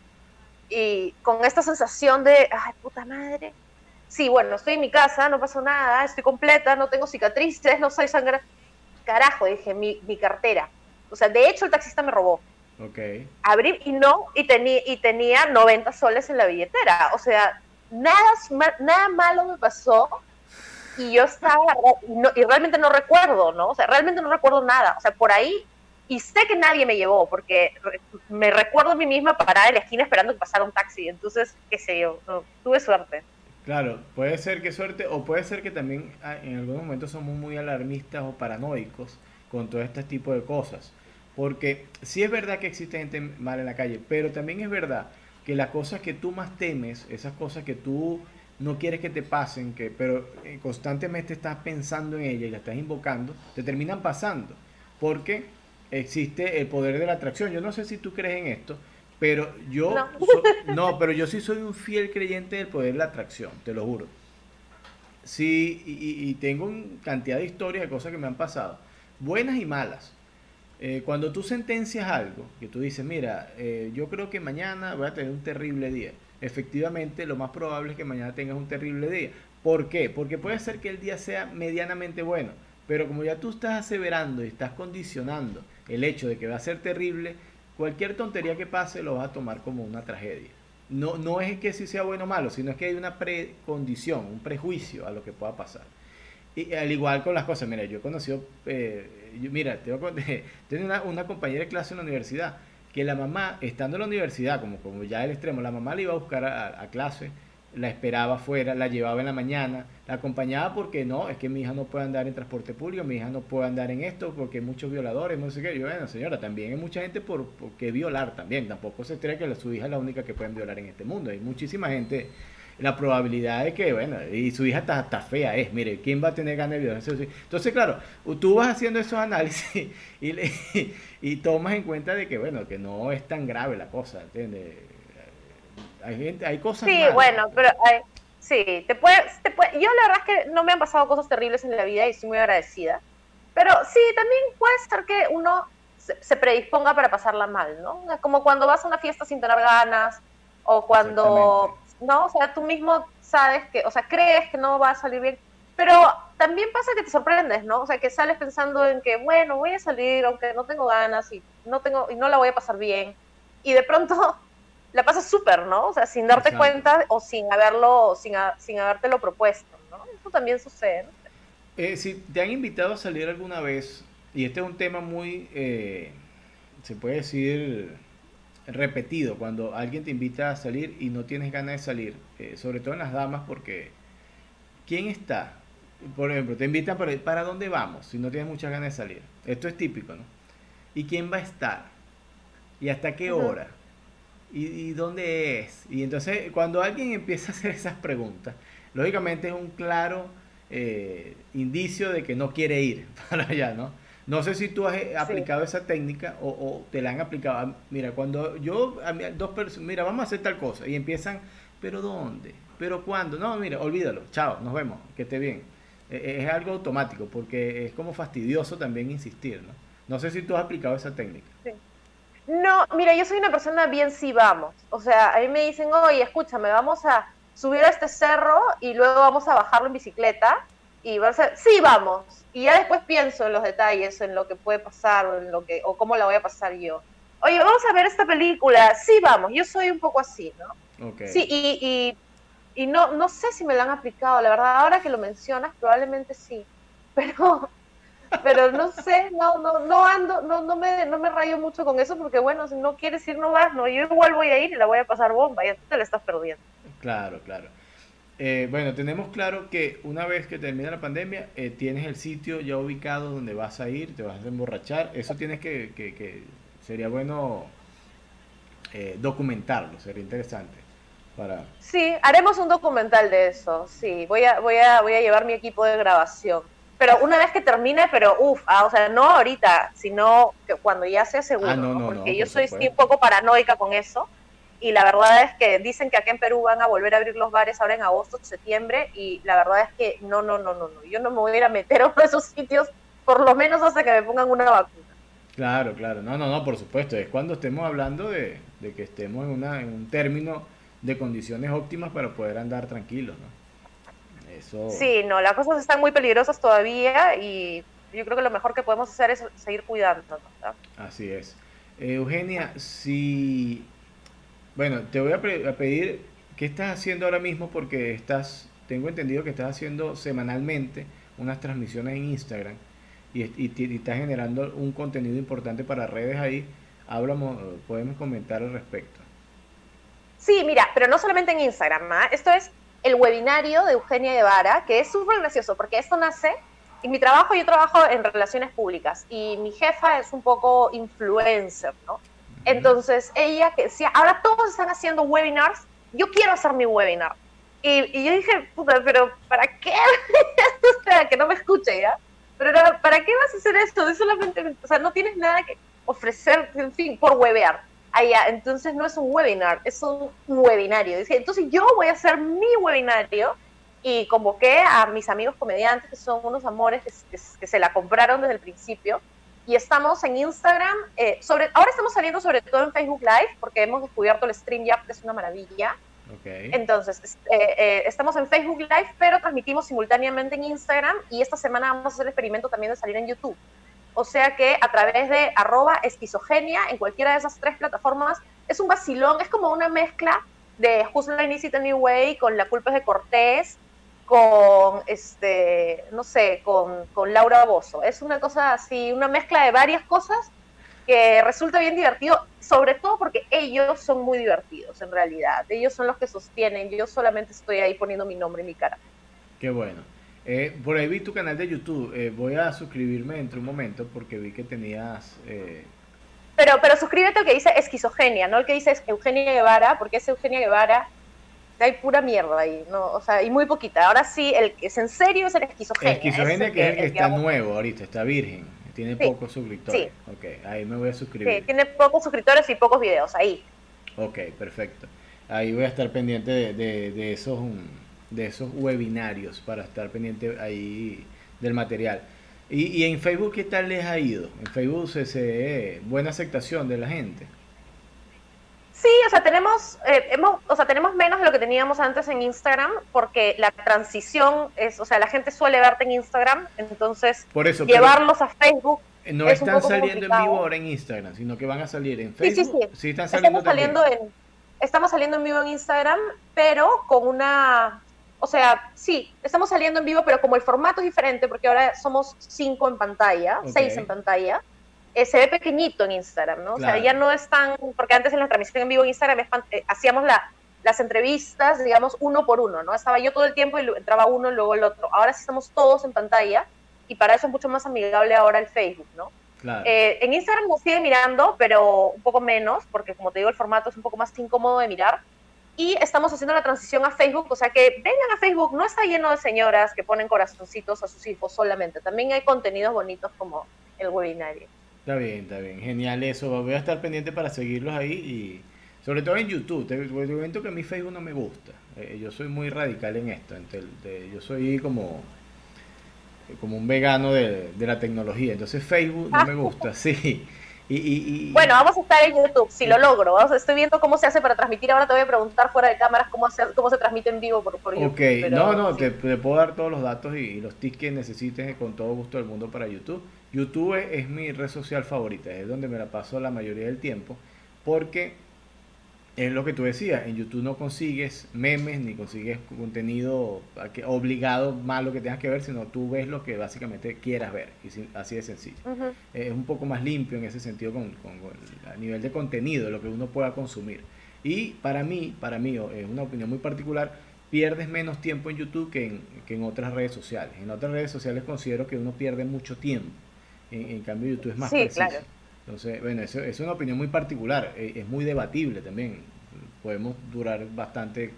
y con esta sensación de, ay, puta madre, sí, bueno, estoy en mi casa, no pasó nada, estoy completa, no tengo cicatrices, no soy sangre. Carajo, dije, mi, mi cartera. O sea, de hecho el taxista me robó. Okay. Abrí y no, y, tenía y tenía 90 soles en la billetera. O sea, nada, nada malo me pasó y yo estaba, y realmente no recuerdo, ¿no? O sea, realmente no recuerdo nada. O sea, por ahí y sé que nadie me llevó, porque me recuerdo a mí misma parada en la esquina esperando que pasara un taxi. Entonces, qué sé yo, tuve suerte. Claro, puede ser que suerte, o puede ser que también ah, en algunos momentos somos muy alarmistas o paranoicos con todo este tipo de cosas. Porque sí es verdad que existe gente mal en la calle, pero también es verdad que las cosas que tú más temes, esas cosas que tú no quieres que te pasen, que, pero eh, constantemente estás pensando en ellas y las estás invocando, te terminan pasando. Porque existe el poder de la atracción. Yo no sé si tú crees en esto, pero yo no, pero yo sí soy un fiel creyente del poder de la atracción, te lo juro. Sí, y, tengo una cantidad de historias, de cosas que me han pasado, buenas y malas. Eh, cuando tú sentencias algo, que tú dices, mira, eh, yo creo que mañana voy a tener un terrible día. Efectivamente, lo más probable es que mañana tengas un terrible día. ¿Por qué? Porque puede ser que el día sea medianamente bueno, pero como ya tú estás aseverando y estás condicionando el hecho de que va a ser terrible, cualquier tontería que pase lo vas a tomar como una tragedia. No, no es que si sea bueno o malo, sino es que hay una precondición, un prejuicio a lo que pueda pasar. Y al igual con las cosas, mira, yo he conocido, eh, mira, tengo, *laughs* tengo una, una, compañera de clase en la universidad, que la mamá, estando en la universidad, como, como ya el extremo, la mamá le iba a buscar a, a clase, la esperaba afuera, la llevaba en la mañana, la acompañaba porque no, es que mi hija no puede andar en transporte público, mi hija no puede andar en esto porque hay muchos violadores, no sé qué. Yo, bueno, señora, también hay mucha gente por, que violar también, tampoco se cree que su hija es la única que pueden violar en este mundo, hay muchísima gente. La probabilidad de que, bueno, y su hija está, fea es, mire, ¿quién va a tener ganas de violar? Entonces, claro, tú vas haciendo esos análisis *laughs* y, y tomas en cuenta de que, bueno, que no es tan grave la cosa, ¿entiendes? Hay gente, hay cosas. Sí, bueno, pero sí, te puede, te puede, yo la verdad es que no me han pasado cosas terribles en la vida y estoy muy agradecida. Pero sí, también puede ser que uno se, predisponga para pasarla mal, ¿no? Como cuando vas a una fiesta sin tener ganas o cuando, ¿no? O sea, tú mismo sabes que, o sea, crees que no va a salir bien, Pero también pasa que te sorprendes, ¿no? O sea, que sales pensando en que, bueno, voy a salir aunque no tengo ganas y no, tengo, y no la voy a pasar bien. Y de pronto *laughs* la pasas súper, ¿no? O sea, sin darte cuenta o sin haberlo, sin, sin habértelo propuesto, ¿no? Eso también sucede. Eh, si te han invitado a salir alguna vez, y este es un tema muy, eh, se puede decir, repetido, cuando alguien te invita a salir y no tienes ganas de salir, eh, sobre todo en las damas, porque ¿quién está? Por ejemplo, te invitan para, ¿para dónde vamos? Si no tienes muchas ganas de salir. Esto es típico, ¿no? ¿Y quién va a estar? ¿Y hasta qué hora? ¿Y, dónde es? Y entonces, cuando alguien *laughs* empieza a hacer esas preguntas, lógicamente es un claro eh, indicio de que no quiere ir *laughs* para allá, ¿no? No sé si tú has eh, aplicado esa técnica o, te la han aplicado. Ah, mira, cuando yo, dos personas, mira, vamos a hacer tal cosa y empiezan, pero ¿dónde? ¿Pero cuándo? No, mira, olvídalo, chao, nos vemos, que esté bien. E, e, es algo automático porque es como fastidioso también insistir, ¿no? No sé si tú has aplicado esa técnica. Sí. No, mira, yo soy una persona bien sí vamos. O sea, a mí me dicen, oye, escúchame, vamos a subir a este cerro y luego vamos a bajarlo en bicicleta. Y va a ser, sí, vamos. Y ya después pienso en los detalles, en lo que puede pasar o, en lo que, o cómo la voy a pasar yo. Oye, vamos a ver esta película. Sí, vamos. Yo soy un poco así, ¿no? Okay. Sí, y, y, y no, no sé si me lo han aplicado. La verdad, ahora que lo mencionas, probablemente sí. *laughs* Pero pero no sé, no, no, no ando, no, no me, no me rayo mucho con eso porque bueno, si no quieres ir no vas, no, yo igual voy a ir y la voy a pasar bomba, y tú te la estás perdiendo. Claro, claro. Eh, bueno, tenemos claro que una vez que termina la pandemia, eh, tienes el sitio ya ubicado donde vas a ir, te vas a emborrachar. Eso tienes que, que, que sería bueno eh, documentarlo, sería interesante. Para... Sí, haremos un documental de eso, sí. Voy a, voy a, voy a llevar mi equipo de grabación pero una vez que termine, pero uff, ah, o sea, no ahorita, sino que cuando ya sea seguro, ah, porque yo soy un poco paranoica con eso, y la verdad es que dicen que acá en Perú van a volver a abrir los bares ahora en agosto, septiembre, y la verdad es que no, no, no, no, no, yo no me voy a ir a meter *laughs* a uno de esos sitios, por lo menos hasta que me pongan una vacuna. Claro, claro, no, no, no, por supuesto, es cuando estemos hablando de, de que estemos en, una, en un término de condiciones óptimas para poder andar tranquilos, ¿no? Sí, no, las cosas están muy peligrosas todavía y yo creo que lo mejor que podemos hacer es seguir cuidándonos. Así es. Eh, Eugenia, si... Bueno, te voy a, pedir, ¿qué estás haciendo ahora mismo? Porque estás, tengo entendido que estás haciendo semanalmente unas transmisiones en Instagram y, estás generando un contenido importante para redes ahí. Hablamos, podemos comentar al respecto. Sí, mira, pero no solamente en Instagram, ¿ah? esto es el webinario de Eugenia Guevara, que es súper gracioso, porque esto nace, en mi trabajo yo trabajo en relaciones públicas y mi jefa es un poco influencer, ¿no? Entonces ella que decía, ahora todos están haciendo webinars, yo quiero hacer mi webinar. Y, yo dije, puta, pero ¿para qué? *laughs* o sea, que no me escuche, ¿ya? Pero ¿para qué vas a hacer esto? Es solamente, o sea, no tienes nada que ofrecer, en fin, por webear. Allá, entonces no es un webinar, es un webinario. Dice, entonces yo voy a hacer mi webinario y convoqué a mis amigos comediantes, que son unos amores que, se la compraron desde el principio. Y estamos en Instagram, eh, sobre, ahora estamos saliendo sobre todo en Facebook Live, porque hemos descubierto el stream ya, que es una maravilla. Okay. Entonces, eh, eh, estamos en Facebook Live, pero transmitimos simultáneamente en Instagram y esta semana vamos a hacer el experimento también de salir en YouTube. O sea que a través de arroba esquizogenia en cualquiera de esas tres plataformas es un vacilón, es como una mezcla de Who's Line Is It Anyway con La culpa es de Cortés, con, este, no sé, con, con Laura Bozo. Es una cosa así, una mezcla de varias cosas que resulta bien divertido, sobre todo porque ellos son muy divertidos en realidad. Ellos son los que sostienen, yo solamente estoy ahí poniendo mi nombre y mi cara. Qué bueno. Eh, por ahí vi tu canal de YouTube. Eh, voy a suscribirme dentro de un momento porque vi que tenías. Eh... Pero, pero suscríbete al que dice esquizogenia, no el que dice Eugenia Guevara, porque es Eugenia Guevara. Hay pura mierda ahí, ¿no? O sea, y muy poquita. Ahora sí, el que es en serio es el esquizogenia. Esquizogenia que, es el que, está nuevo ahorita, está virgen. Tiene pocos suscriptores. Sí. Ok, ahí me voy a suscribir. Sí, tiene pocos suscriptores y pocos videos, ahí. Ok, perfecto. Ahí voy a estar pendiente de, de, de esos de esos webinarios para estar pendiente ahí del material. Y, y en Facebook, ¿qué tal les ha ido? En Facebook se, buena aceptación de la gente. Sí, o sea, tenemos, eh, hemos, o sea, tenemos menos de lo que teníamos antes en Instagram porque la transición es, o sea, la gente suele verte en Instagram, entonces Por eso, llevarlos a Facebook. No están saliendo en vivo ahora en Instagram, sino que van a salir en Facebook. Sí, sí, sí. sí están saliendo estamos saliendo en, estamos saliendo en vivo en Instagram, pero con una, o sea, sí, estamos saliendo en vivo, pero como el formato es diferente, porque ahora somos cinco en pantalla, seis en pantalla eh, se ve pequeñito en Instagram, ¿no? O sea, ya no es tan, porque antes en la transmisión en vivo en Instagram eh, hacíamos la, las entrevistas, digamos, uno por uno, ¿no? Estaba yo todo el tiempo y entraba uno y luego el otro. Ahora sí estamos todos en pantalla y para eso es mucho más amigable ahora el Facebook, ¿no? Claro. Eh, en Instagram nos sigue mirando, pero un poco menos, porque como te digo, el formato es un poco más incómodo de mirar. Y estamos haciendo la transición a Facebook, o sea que vengan a Facebook, no está lleno de señoras que ponen corazoncitos a sus hijos solamente, también hay contenidos bonitos como el webinario. Está bien, está bien. Genial eso. Voy a estar pendiente para seguirlos ahí y sobre todo en YouTube. Te, comento que a mí Facebook no me gusta. Eh, yo soy muy radical en esto. yo soy como como un vegano de, la tecnología. Entonces Facebook no me gusta, *laughs* sí. Y, bueno, vamos a estar en YouTube, si lo logro. estoy viendo cómo se hace para transmitir. Ahora te voy a preguntar fuera de cámaras cómo, cómo se transmite en vivo por, por YouTube. Ok, no, no, te, puedo dar todos los datos y, los tips que necesites con todo gusto del mundo para YouTube. YouTube es, mi red social favorita, es donde me la paso la mayoría del tiempo, porque es lo que tú decías, en YouTube no consigues memes ni consigues contenido obligado malo que tengas que ver, sino tú ves lo que básicamente quieras ver, y así de sencillo. Es un poco más limpio en ese sentido con, a nivel de contenido, lo que uno pueda consumir. Y para mí, para mí, es una opinión muy particular, pierdes menos tiempo en YouTube que en, que en otras redes sociales. En otras redes sociales considero que uno pierde mucho tiempo en, cambio, YouTube es más sí, Claro. Entonces, bueno, eso, es una opinión muy particular, eh, es muy debatible también. Podemos durar bastante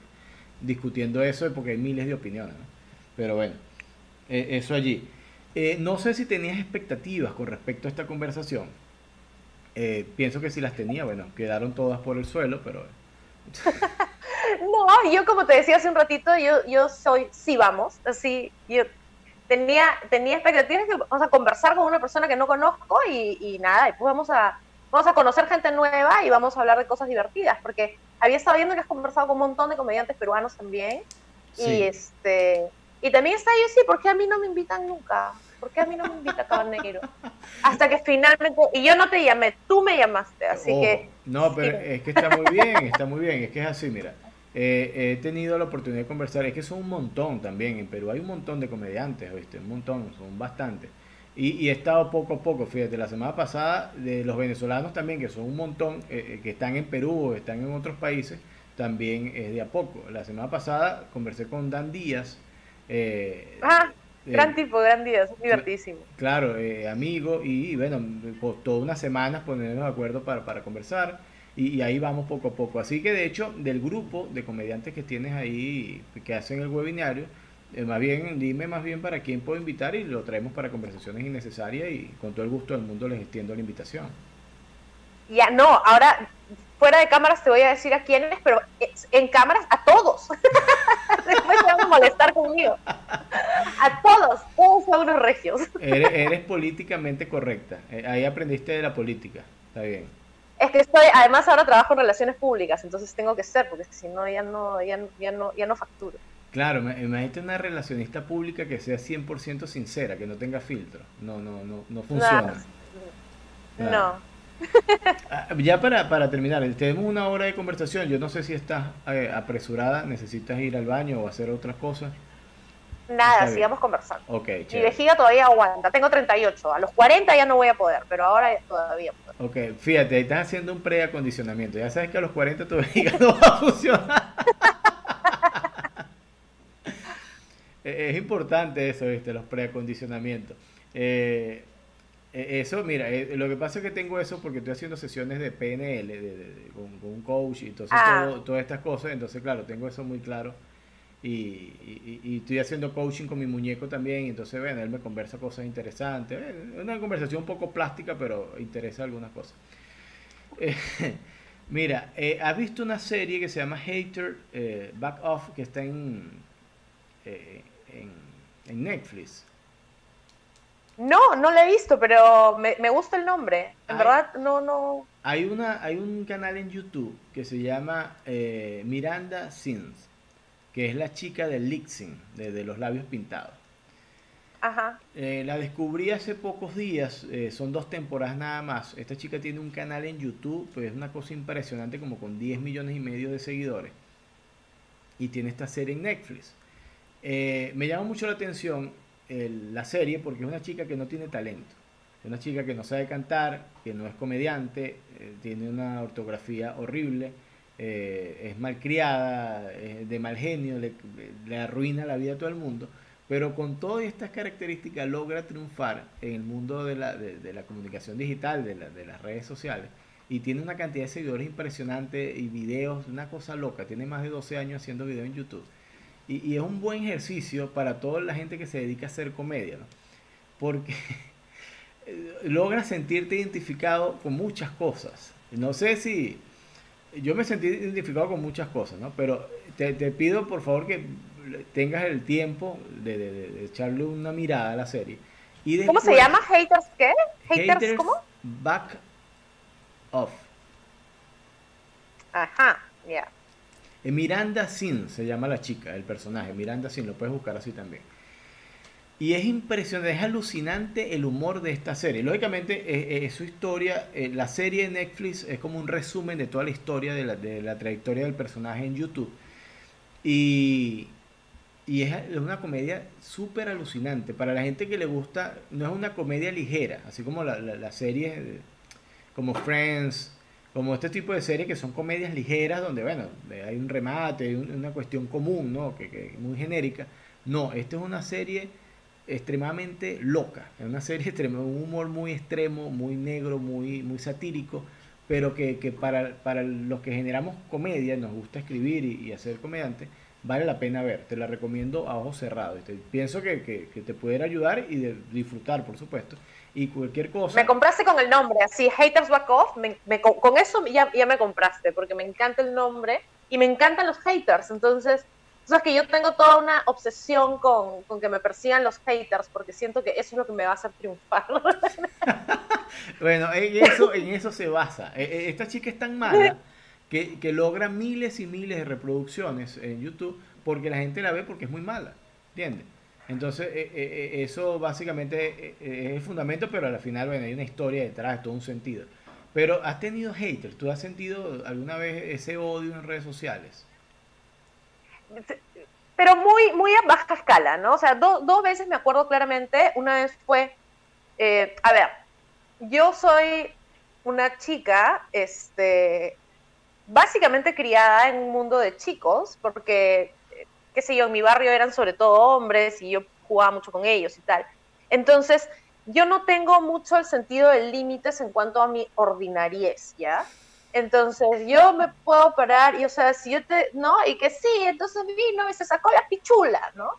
discutiendo eso porque hay miles de opiniones. Pero bueno, eh, eso allí. Eh, no sé si tenías expectativas con respecto a esta conversación. pienso que si las tenía, bueno, quedaron todas por el suelo, pero... *laughs* no, yo como te decía hace un ratito, yo, yo soy, sí vamos, así, yo tenía, tenía expectativas que vamos a conversar con una persona que no conozco y, nada, y pues vamos a, vamos a conocer gente nueva y vamos a hablar de cosas divertidas, porque había estado viendo que has conversado con un montón de comediantes peruanos también, y este y también está yo, sí, ¿por qué a mí no me invitan nunca? ¿Por qué a mí no me invita Cabanero? *laughs* Hasta que finalmente, y yo no te llamé, tú me llamaste, así que... No, pero es que está muy bien, está muy bien, es que es así, mira. Eh, he tenido la oportunidad de conversar, es que son un montón también, en Perú hay un montón de comediantes, ¿viste? Un montón, son bastantes. Y, he estado poco a poco, fíjate, la semana pasada de los venezolanos también, que son un montón, eh, eh, que están en Perú o están en otros países, también es de a poco. La semana pasada conversé con Dan Díaz. ah, gran tipo, gran Díaz, es divertísimo. Claro, amigo, y, bueno, por todas unas semanas ponernos de acuerdo para, para conversar y, ahí vamos poco a poco. Así que de hecho, del grupo de comediantes que tienes ahí, que hacen el webinario, eh, más bien, dime más bien para quién puedo invitar y lo traemos para conversaciones innecesarias y con todo el gusto del mundo les extiendo la invitación. Ya, no, ahora fuera de cámaras te voy a decir a quiénes, pero en cámaras a todos. *laughs* Después se van a molestar conmigo. A todos, todos son unos regios. Eres, eres políticamente correcta. Eh, ahí aprendiste de la política. Está bien. Es que estoy, además ahora trabajo en relaciones públicas, entonces tengo que ser, porque si no, ya no, ya, ya no, ya no facturo. Claro, imagínate una relacionista pública que sea 100% sincera, que no tenga filtro. No, no, no, no funciona. No. Ah, ya para, para terminar, tenemos una hora de conversación. Yo no sé si estás eh, apresurada, necesitas ir al baño o hacer otras cosas. Nada, sigamos conversando. Okay, Mi vejiga todavía aguanta. Tengo 38. A los 40 ya no voy a poder, pero ahora todavía puedo. Ok, fíjate, ahí estás haciendo un preacondicionamiento. Ya sabes que a los 40 tu *laughs* vejiga no va a funcionar. *laughs* es importante eso, ¿viste? Los preacondicionamientos. Eh, e, eso, mira, eh, lo que pasa es que tengo eso porque estoy haciendo sesiones de PNL con, un coach y entonces ah. todas estas cosas. Entonces, claro, tengo eso muy claro y, estoy haciendo coaching con mi muñeco también, y entonces, bueno, él me conversa cosas interesantes. Es una conversación un poco plástica, pero interesa algunas cosas. Eh, *laughs* mira, eh, ¿has visto una serie que se llama Hater eh, Back Off que está en, en, Netflix? No, no la he visto, pero me, gusta el nombre. En verdad, no, no, Hay, una, hay un canal en YouTube que se llama eh, Miranda Sins, que es la chica del Lixing, de, los labios pintados. Ajá. Eh, la descubrí hace pocos días, eh, son dos temporadas nada más. Esta chica tiene un canal en YouTube, pues es una cosa impresionante, como con 10 millones y medio de seguidores. Y tiene esta serie en Netflix. me llama mucho la atención la serie porque es una chica que no tiene talento. Es una chica que no sabe cantar, que no es comediante, eh, tiene una ortografía horrible, eh, es malcriada, de mal genio, le, arruina la vida a todo el mundo, pero con todas estas características logra triunfar en el mundo de la, de, la comunicación digital, de, las redes sociales, y tiene una cantidad de seguidores impresionante y videos, una cosa loca, tiene más de 12 años haciendo videos en YouTube. Y, y es un buen ejercicio para toda la gente que se dedica a hacer comedia, ¿no? Porque *laughs* logras sentirte identificado con muchas cosas. No sé si yo me sentí identificado con muchas cosas, ¿no? Pero te, pido por favor que tengas el tiempo de, echarle una mirada a la serie. Y ¿Cómo se llama? ¿Haters qué? ¿Haters, cómo? Back Off. Ajá, ya. Eh, Miranda Sin se llama la chica, el personaje. Miranda Sin, lo puedes buscar así también. Y es impresionante, es alucinante el humor de esta serie. Lógicamente, es, su historia, eh, la serie de Netflix es como un resumen de toda la historia de la, trayectoria del personaje en YouTube. Y, es una comedia súper alucinante. Para la gente que le gusta, no es una comedia ligera, así como la, la, serie como Friends, como este tipo de series que son comedias ligeras, donde, bueno, hay un remate, hay una cuestión común, ¿no? Que, que muy genérica. No, esta es una serie extremadamente loca, es una serie *laughs* extrema, un humor muy extremo, muy negro, muy, muy satírico, pero que, para, para, los que generamos comedia, nos gusta escribir y, hacer comediante, vale la pena ver, te la recomiendo a ojos cerrados, pienso que, te pudiera ayudar y de disfrutar, por supuesto, y cualquier cosa. Me compraste con el nombre, así, Haters Back Off, con eso ya, ya me compraste, porque me encanta el nombre y me encantan los haters, entonces es que yo tengo toda una obsesión con, con, que me persigan los haters, porque siento que eso es lo que me va a hacer triunfar. *laughs* bueno, en eso, en eso se basa. E, e, esta chica es tan mala que, que logra miles y miles de reproducciones en YouTube porque la gente la ve porque es muy mala. ¿Entiendes? Entonces, e, eso básicamente es el fundamento, pero al final, bueno, hay una historia detrás, todo un sentido. Pero has tenido haters, ¿tú has sentido alguna vez ese odio en redes sociales? Pero muy, muy a baja escala, ¿no? O sea, dos veces me acuerdo claramente, una vez fue, eh, a ver, yo soy una chica, este, básicamente criada en un mundo de chicos, porque, qué sé yo, en mi barrio eran sobre todo hombres y yo jugaba mucho con ellos y tal. Entonces, yo no tengo mucho el sentido de límites en cuanto a mi ordinariez, ¿ya? Entonces yo me puedo parar y, o sea, si yo te, ¿no? Y que sí, entonces vino y se sacó la pichula, ¿no?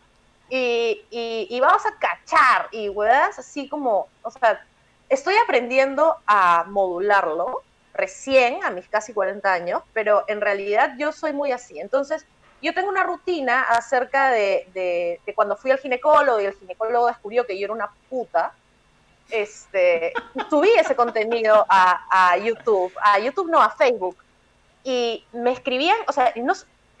Y, y, vamos a cachar y, weas, así como, o sea, estoy aprendiendo a modularlo recién, a mis casi 40 años, pero en realidad yo soy muy así. Entonces, yo tengo una rutina acerca de, de, de cuando fui al ginecólogo y el ginecólogo descubrió que yo era una puta, este, subí ese contenido a, YouTube, a YouTube no, a Facebook, y me escribían, o sea,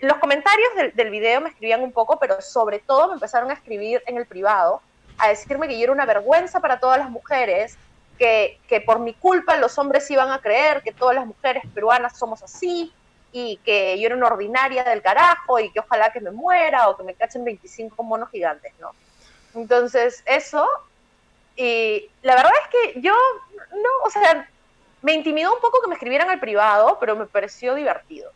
los comentarios del, video me escribían un poco, pero sobre todo me empezaron a escribir en el privado, a decirme que yo era una vergüenza para todas las mujeres, que, que por mi culpa los hombres iban a creer que todas las mujeres peruanas somos así, y que yo era una ordinaria del carajo, y que ojalá que me muera, o que me cachen 25 monos gigantes, ¿no? Entonces, eso y la verdad es que yo, no, o sea, me intimidó un poco que me escribieran al privado, pero me pareció divertido.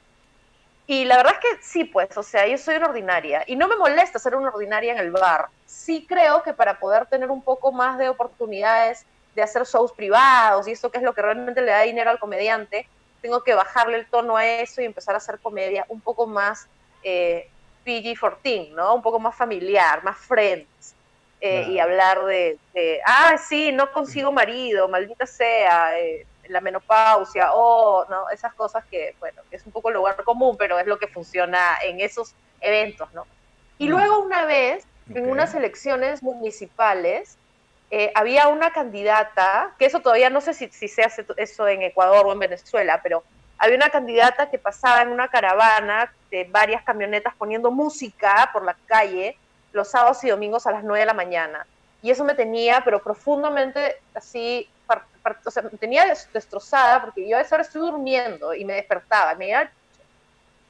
Y la verdad es que sí, pues, o sea, yo soy una ordinaria y no me molesta ser una ordinaria en el bar. Sí creo que para poder tener un poco más de oportunidades de hacer shows privados y esto que es lo que realmente le da dinero al comediante, tengo que bajarle el tono a eso y empezar a hacer comedia un poco más eh, PG-14, ¿no? Un poco más familiar, más friends. Eh, y hablar de, ah, sí, no consigo marido, maldita sea, eh, la menopausia, o, ¿no? Esas cosas que, bueno, es un poco el lugar común, pero es lo que funciona en esos eventos, ¿no? Y luego una vez, en unas elecciones municipales, eh, había una candidata, que eso todavía no sé si, si se hace eso en Ecuador o en Venezuela, pero había una candidata que pasaba en una caravana de varias camionetas poniendo música por la calle los sábados y domingos a las 9 de la mañana. Y eso me tenía, pero profundamente así, o sea, me tenía destrozada porque yo a esa hora estoy durmiendo y me despertaba. Me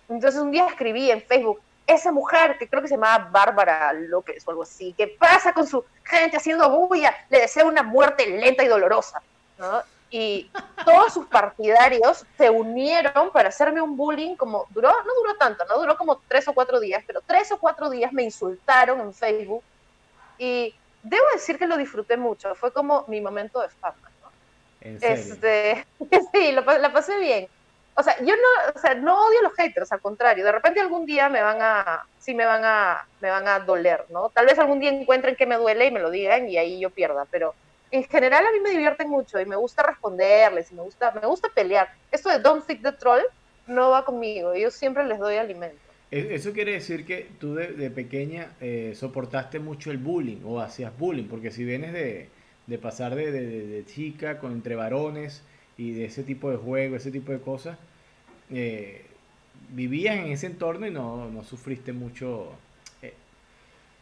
Entonces un día escribí en Facebook, esa mujer que creo que se llamaba Bárbara López o algo así, que pasa con su gente haciendo bulla, le deseo una muerte lenta y dolorosa. ¿no? Y todos sus partidarios se unieron para hacerme un bullying como duró, no duró tanto, no duró como tres o cuatro días, pero tres o cuatro días me insultaron en Facebook y debo decir que lo disfruté mucho, fue como mi momento de fama. ¿no? Este, *laughs* sí, lo, la pasé bien o sea, yo no, o sea, no odio a los haters, al contrario, de repente algún día me van a, sí me van a, me van a doler, ¿no? Tal vez algún día encuentren que me duele y me lo digan y ahí yo pierda, pero en general a mí me divierten mucho y me gusta responderles y me gusta, me gusta pelear. Esto de don't feed the troll no va conmigo, yo siempre les doy alimento. E, eso quiere decir que tú de, pequeña eh, soportaste mucho el bullying o hacías bullying, porque si vienes de, de pasar de, de, chica con entre varones y de ese tipo de juego, ese tipo de cosas, eh, vivías en ese entorno y no, no sufriste mucho.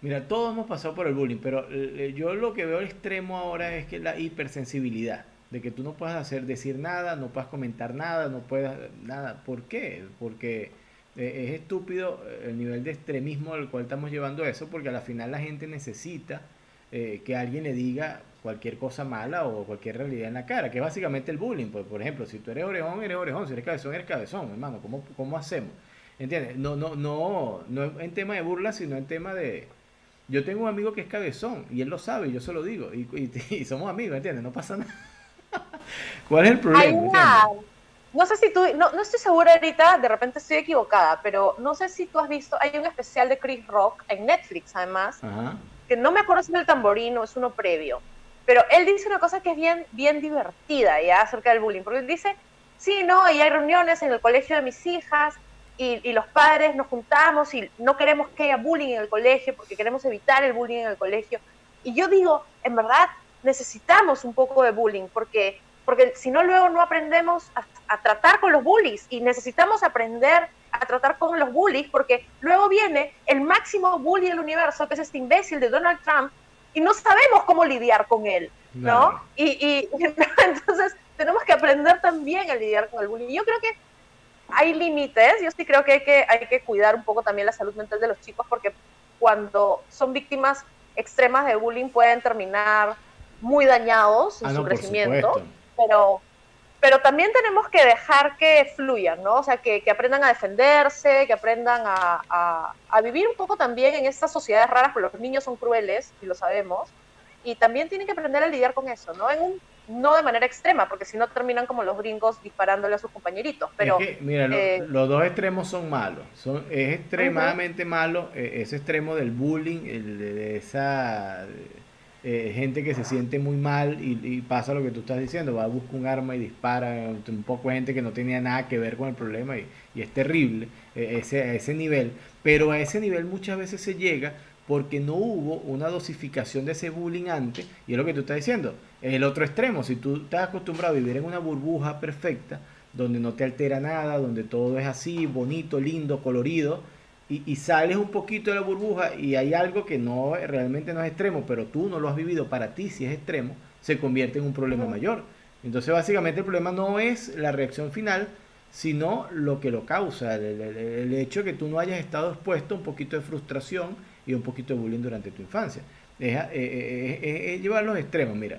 Eh. Mira, todos hemos pasado por el bullying, pero eh, yo lo que veo al extremo ahora es que la hipersensibilidad, de que tú no puedas hacer, decir nada, no puedas comentar nada, no puedas nada. ¿Por qué? Porque es estúpido el nivel de extremismo al cual estamos llevando eso, porque a la final la gente necesita que alguien le diga cualquier cosa mala o cualquier realidad en la cara, que es básicamente el bullying. Pues, por ejemplo, si tú eres orejón, eres orejón, si eres cabezón, eres cabezón, hermano, ¿cómo, cómo hacemos? ¿Entiendes? No, no, no, no en tema de burla, sino en tema de... Yo tengo un amigo que es cabezón y él lo sabe y yo se lo digo y, y, *laughs* somos amigos, ¿entiendes? No pasa nada. *laughs* ¿Cuál es el problema? no sé si tú, no, no estoy segura ahorita, de repente estoy equivocada, pero no sé si tú has visto, hay un especial de Chris Rock en Netflix además, que no me acuerdo si es el tamborino, es uno previo, pero él dice una cosa que es bien, bien divertida ya acerca del bullying, porque él dice, sí, no, y hay reuniones en el colegio de mis hijas y, y, los padres nos juntamos y no queremos que haya bullying en el colegio porque queremos evitar el bullying en el colegio. Y yo digo, en verdad, necesitamos un poco de bullying porque, porque si no, luego no aprendemos a, a tratar con los bullies y necesitamos aprender a tratar con los bullies porque luego viene el máximo bully del universo, que es este imbécil de Donald Trump, y no sabemos cómo lidiar con él, ¿no? Y, *laughs* entonces tenemos que aprender también a lidiar con el bullying. Yo creo que hay límites, yo sí creo que hay, que hay que cuidar un poco también la salud mental de los chicos porque cuando son víctimas extremas de bullying pueden terminar muy dañados en ah, su crecimiento, pero pero también tenemos que dejar que fluyan, ¿no? O sea, que, que aprendan a defenderse, que aprendan a, a, vivir un poco también en estas sociedades raras, porque los niños son crueles, y lo sabemos, y también tienen que aprender a lidiar con eso, ¿no? En un, no de manera extrema, porque si no terminan como los gringos disparándole a sus compañeritos. Pero, mira, eh, los dos extremos son malos. Son, es extremadamente malo eh, ese extremo del bullying, el, de esa eh, gente que se siente muy mal y, pasa lo que tú estás diciendo, va a buscar un arma y dispara, un poco de gente que no tenía nada que ver con el problema y, es terrible eh, ese, a ese nivel, pero a ese nivel muchas veces se llega porque no hubo una dosificación de ese bullying antes, y es lo que tú estás diciendo, es el otro extremo, si tú estás acostumbrado a vivir en una burbuja perfecta, donde no te altera nada, donde todo es así, bonito, lindo, colorido, y, sales un poquito de la burbuja y hay algo que no realmente no es extremo, pero tú no lo has vivido, para ti si es extremo, se convierte en un problema mayor. Entonces básicamente el problema no es la reacción final, sino lo que lo causa, el, hecho de que tú no hayas estado expuesto a un poquito de frustración y un poquito de bullying durante tu infancia. Es, es, llevar los extremos, mira.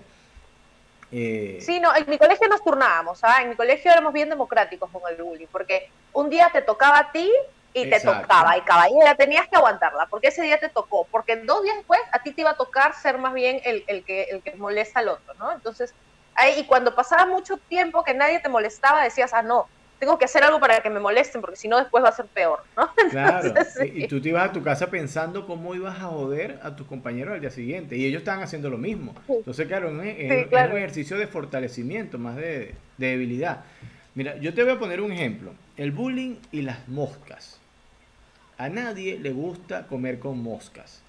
Eh, sí, no, en mi colegio nos turnábamos, ¿ah? en mi colegio éramos bien democráticos con el bullying, porque un día te tocaba a ti y te tocaba, y caballera, tenías que aguantarla, porque ese día te tocó, porque dos días después a ti te iba a tocar ser más bien el, el, que, el que molesta al otro, ¿no? Entonces, ahí, y cuando pasaba mucho tiempo que nadie te molestaba, decías, ah, no, tengo que hacer algo para que me molesten, porque si no después va a ser peor, ¿no? *laughs* claro, y, tú te ibas a tu casa pensando cómo ibas a joder a tus compañeros al día siguiente, y ellos estaban haciendo lo mismo. Entonces, claro, es, un ejercicio de fortalecimiento, más de, de debilidad. Mira, yo te voy a poner un ejemplo, el bullying y las moscas. A nadie le gusta comer con moscas.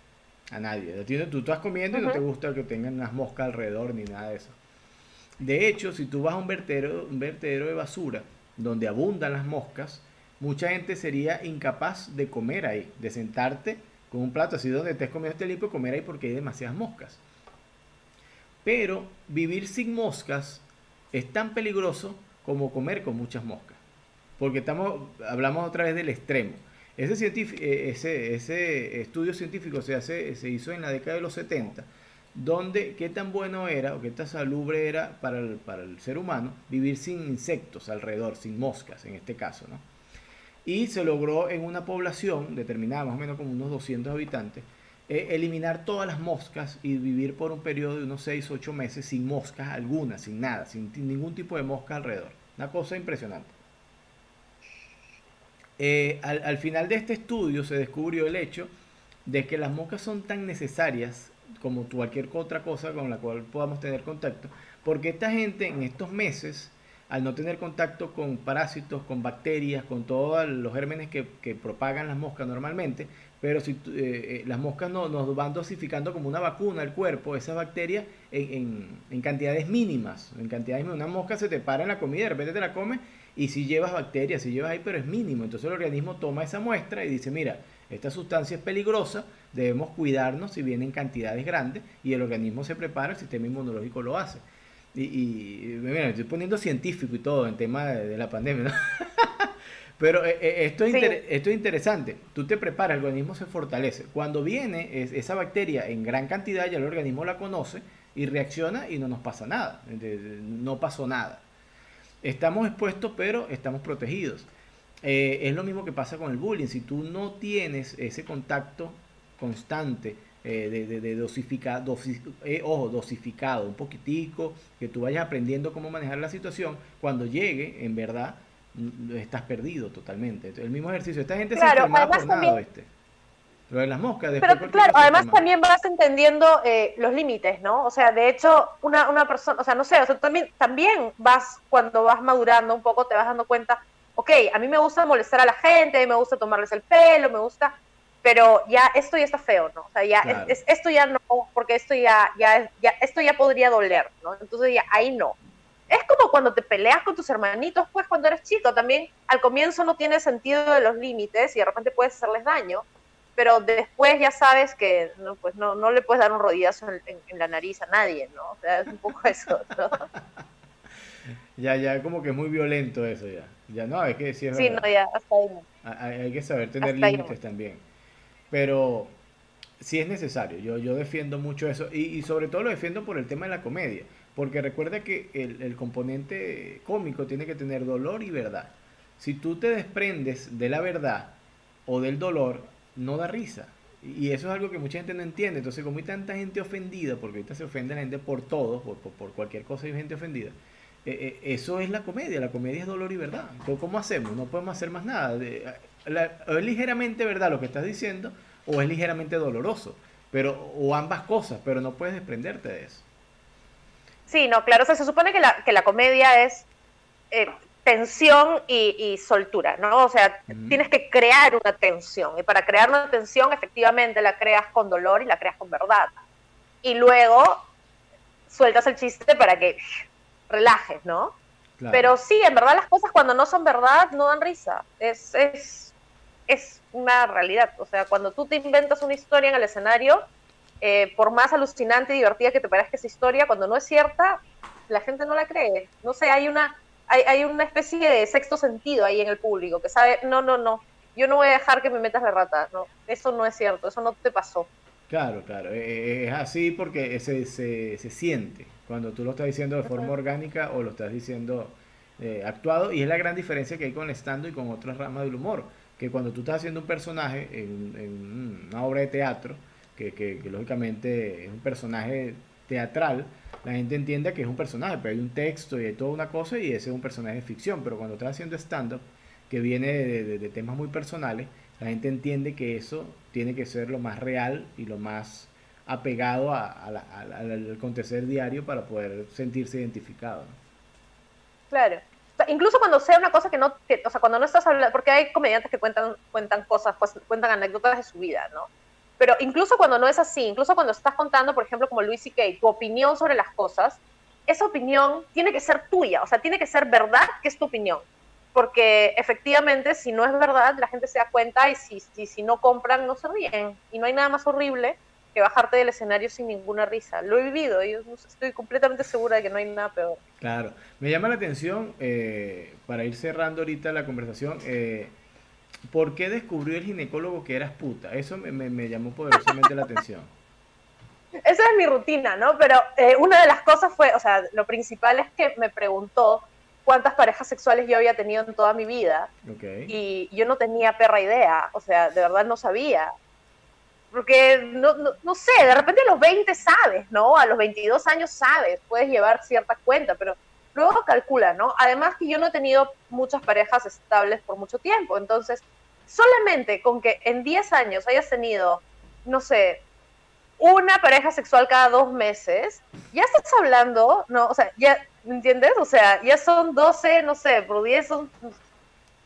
A nadie. Tú estás comiendo y no te gusta que tengan unas moscas alrededor ni nada de eso. De hecho, si tú vas a un vertedero, un vertedero de basura donde abundan las moscas, mucha gente sería incapaz de comer ahí, de sentarte con un plato así donde estés comiendo este limpio, comer ahí porque hay demasiadas moscas. Pero vivir sin moscas es tan peligroso como comer con muchas moscas. Porque estamos, hablamos otra vez del extremo. Ese, eh, ese, ese estudio científico se, hace, se hizo en la década de los 70, donde qué tan bueno era o qué tan salubre era para el, ser humano vivir sin insectos alrededor, sin moscas en este caso. ¿no? Y se logró en una población determinada, más o menos como unos 200 habitantes, eh, eliminar todas las moscas y vivir por un periodo de unos 6 o 8 meses sin moscas alguna, sin nada, sin ningún tipo de mosca alrededor. Una cosa impresionante. Eh, al, final de este estudio se descubrió el hecho de que las moscas son tan necesarias como cualquier otra cosa con la cual podamos tener contacto, porque esta gente en estos meses, al no tener contacto con parásitos, con bacterias, con todos los gérmenes que, que propagan las moscas normalmente, pero si eh, eh, las moscas no, nos van dosificando como una vacuna al cuerpo, esas bacterias en, en, cantidades mínimas. En cantidades mínimas. Una mosca se te para en la comida, de repente te la comes y si llevas bacterias, si llevas ahí, pero es mínimo. Entonces el organismo toma esa muestra y dice, mira, esta sustancia es peligrosa, debemos cuidarnos si viene en cantidades grandes y el organismo se prepara, el sistema inmunológico lo hace. Y, y mira, estoy poniendo científico y todo en tema de, de la pandemia, ¿no? *laughs* Pero eh, eh, esto, es esto es interesante. Tú te preparas, el organismo se fortalece. Cuando viene esa bacteria en gran cantidad, ya el organismo la conoce y reacciona y no nos pasa nada. No pasó nada. Estamos expuestos, pero estamos protegidos. Eh, es lo mismo que pasa con el bullying. Si tú no tienes ese contacto constante de, de, dosificado, ojo, dosificado, un poquitico, que tú vayas aprendiendo cómo manejar la situación, cuando llegue, en verdad, estás perdido totalmente. El mismo ejercicio. Esta gente claro, se por nada, este. Lo de las moscas. Pero claro, además también vas entendiendo eh, los límites, ¿no? O sea, de hecho, una, una persona, o sea, no sé, o sea, también, también vas, cuando vas madurando un poco, te vas dando cuenta, ok, a mí me gusta molestar a la gente, me gusta tomarles el pelo, me gusta, pero ya esto ya está feo, ¿no? O sea, ya esto ya no, porque esto ya, ya, ya, esto ya podría doler, ¿no? Entonces ya ahí no. Es como cuando te peleas con tus hermanitos, pues cuando eres chico, también al comienzo no tiene sentido de los límites y de repente puedes hacerles daño, pero después ya sabes que no, pues no, no le puedes dar un rodillazo en, la nariz a nadie, ¿no? O sea, es un poco eso, ¿no? *laughs* ya, ya, como que es muy violento eso ya. Ya no, hay que decir. Sí, no, ya, hasta ahí. Hay, que saber tener límites también. Pero sí es necesario, yo, yo defiendo mucho eso y, y sobre todo lo defiendo por el tema de la comedia porque recuerda que el, componente cómico tiene que tener dolor y verdad. Si tú te desprendes de la verdad o del dolor, no da risa. Y eso es algo que mucha gente no entiende. Entonces, como hay tanta gente ofendida, porque ahorita se ofende la gente por todo, por, cualquier cosa hay gente ofendida, eh, eh, eso es la comedia. La comedia es dolor y verdad. Entonces, ¿cómo hacemos? No podemos hacer más nada. es ligeramente verdad lo que estás diciendo o es ligeramente doloroso. Pero, o ambas cosas, pero no puedes desprenderte de eso. Sí, no, claro, o sea, se supone que la, que la comedia es eh, tensión y, soltura, ¿no? O sea, tienes que crear una tensión y para crear una tensión efectivamente la creas con dolor y la creas con verdad. Y luego sueltas el chiste para que relajes, ¿no? Pero sí, en verdad las cosas cuando no son verdad no dan risa. Es, es, es una realidad. O sea, cuando tú te inventas una historia en el escenario, eh, por más alucinante y divertida que te parezca esa historia, cuando no es cierta, la gente no la cree. No sé, hay una, hay, hay, una especie de sexto sentido ahí en el público que sabe, no, no, no, yo no voy a dejar que me metas de rata, no, eso no es cierto, eso no te pasó. Claro, claro, e, e, es así porque se, se, se siente cuando tú lo estás diciendo de forma orgánica o lo estás diciendo eh, actuado y es la gran diferencia que hay con el stand y con otras ramas del humor, que cuando tú estás haciendo un personaje en, en una obra de teatro, que, lógicamente es un personaje teatral, la gente entiende que es un personaje, pero hay un texto y hay toda una cosa y ese es un personaje de ficción, pero cuando estás haciendo stand-up, que viene de, temas muy personales, la gente entiende que eso tiene que ser lo más real y lo más apegado al acontecer diario para poder sentirse identificado. Claro. incluso cuando sea una cosa que no, o sea, cuando no estás hablando, porque hay comediantes que cuentan, cuentan cosas, pues, cuentan anécdotas de su vida, ¿no? Pero incluso cuando no es así, incluso cuando estás contando, por ejemplo, como Luis y Kate, tu opinión sobre las cosas, esa opinión tiene que ser tuya, o sea, tiene que ser verdad que es tu opinión. Porque efectivamente, si no es verdad, la gente se da cuenta y si, si, si no compran, no se ríen. Y no hay nada más horrible que bajarte del escenario sin ninguna risa. Lo he vivido y estoy completamente segura de que no hay nada peor. Claro, me llama la atención, eh, para ir cerrando ahorita la conversación, eh, ¿por qué descubrió el ginecólogo que eras puta? Eso me, me llamó poderosamente la atención. Esa es mi rutina, ¿no? Pero eh, una de las cosas fue, o sea, lo principal es que me preguntó cuántas parejas sexuales yo había tenido en toda mi vida. Y yo no tenía perra idea, o sea, de verdad no sabía. Porque, no, no, sé, de repente a los 20 sabes, ¿no? A los 22 años sabes, puedes llevar cierta cuenta, pero luego calcula, ¿no? Además que yo no he tenido muchas parejas estables por mucho tiempo, entonces, solamente con que en 10 años hayas tenido, no sé, una pareja sexual cada dos meses, ya estás hablando, ¿no? O sea, ya, ¿me entiendes? O sea, ya son 12, no sé, por 10 son,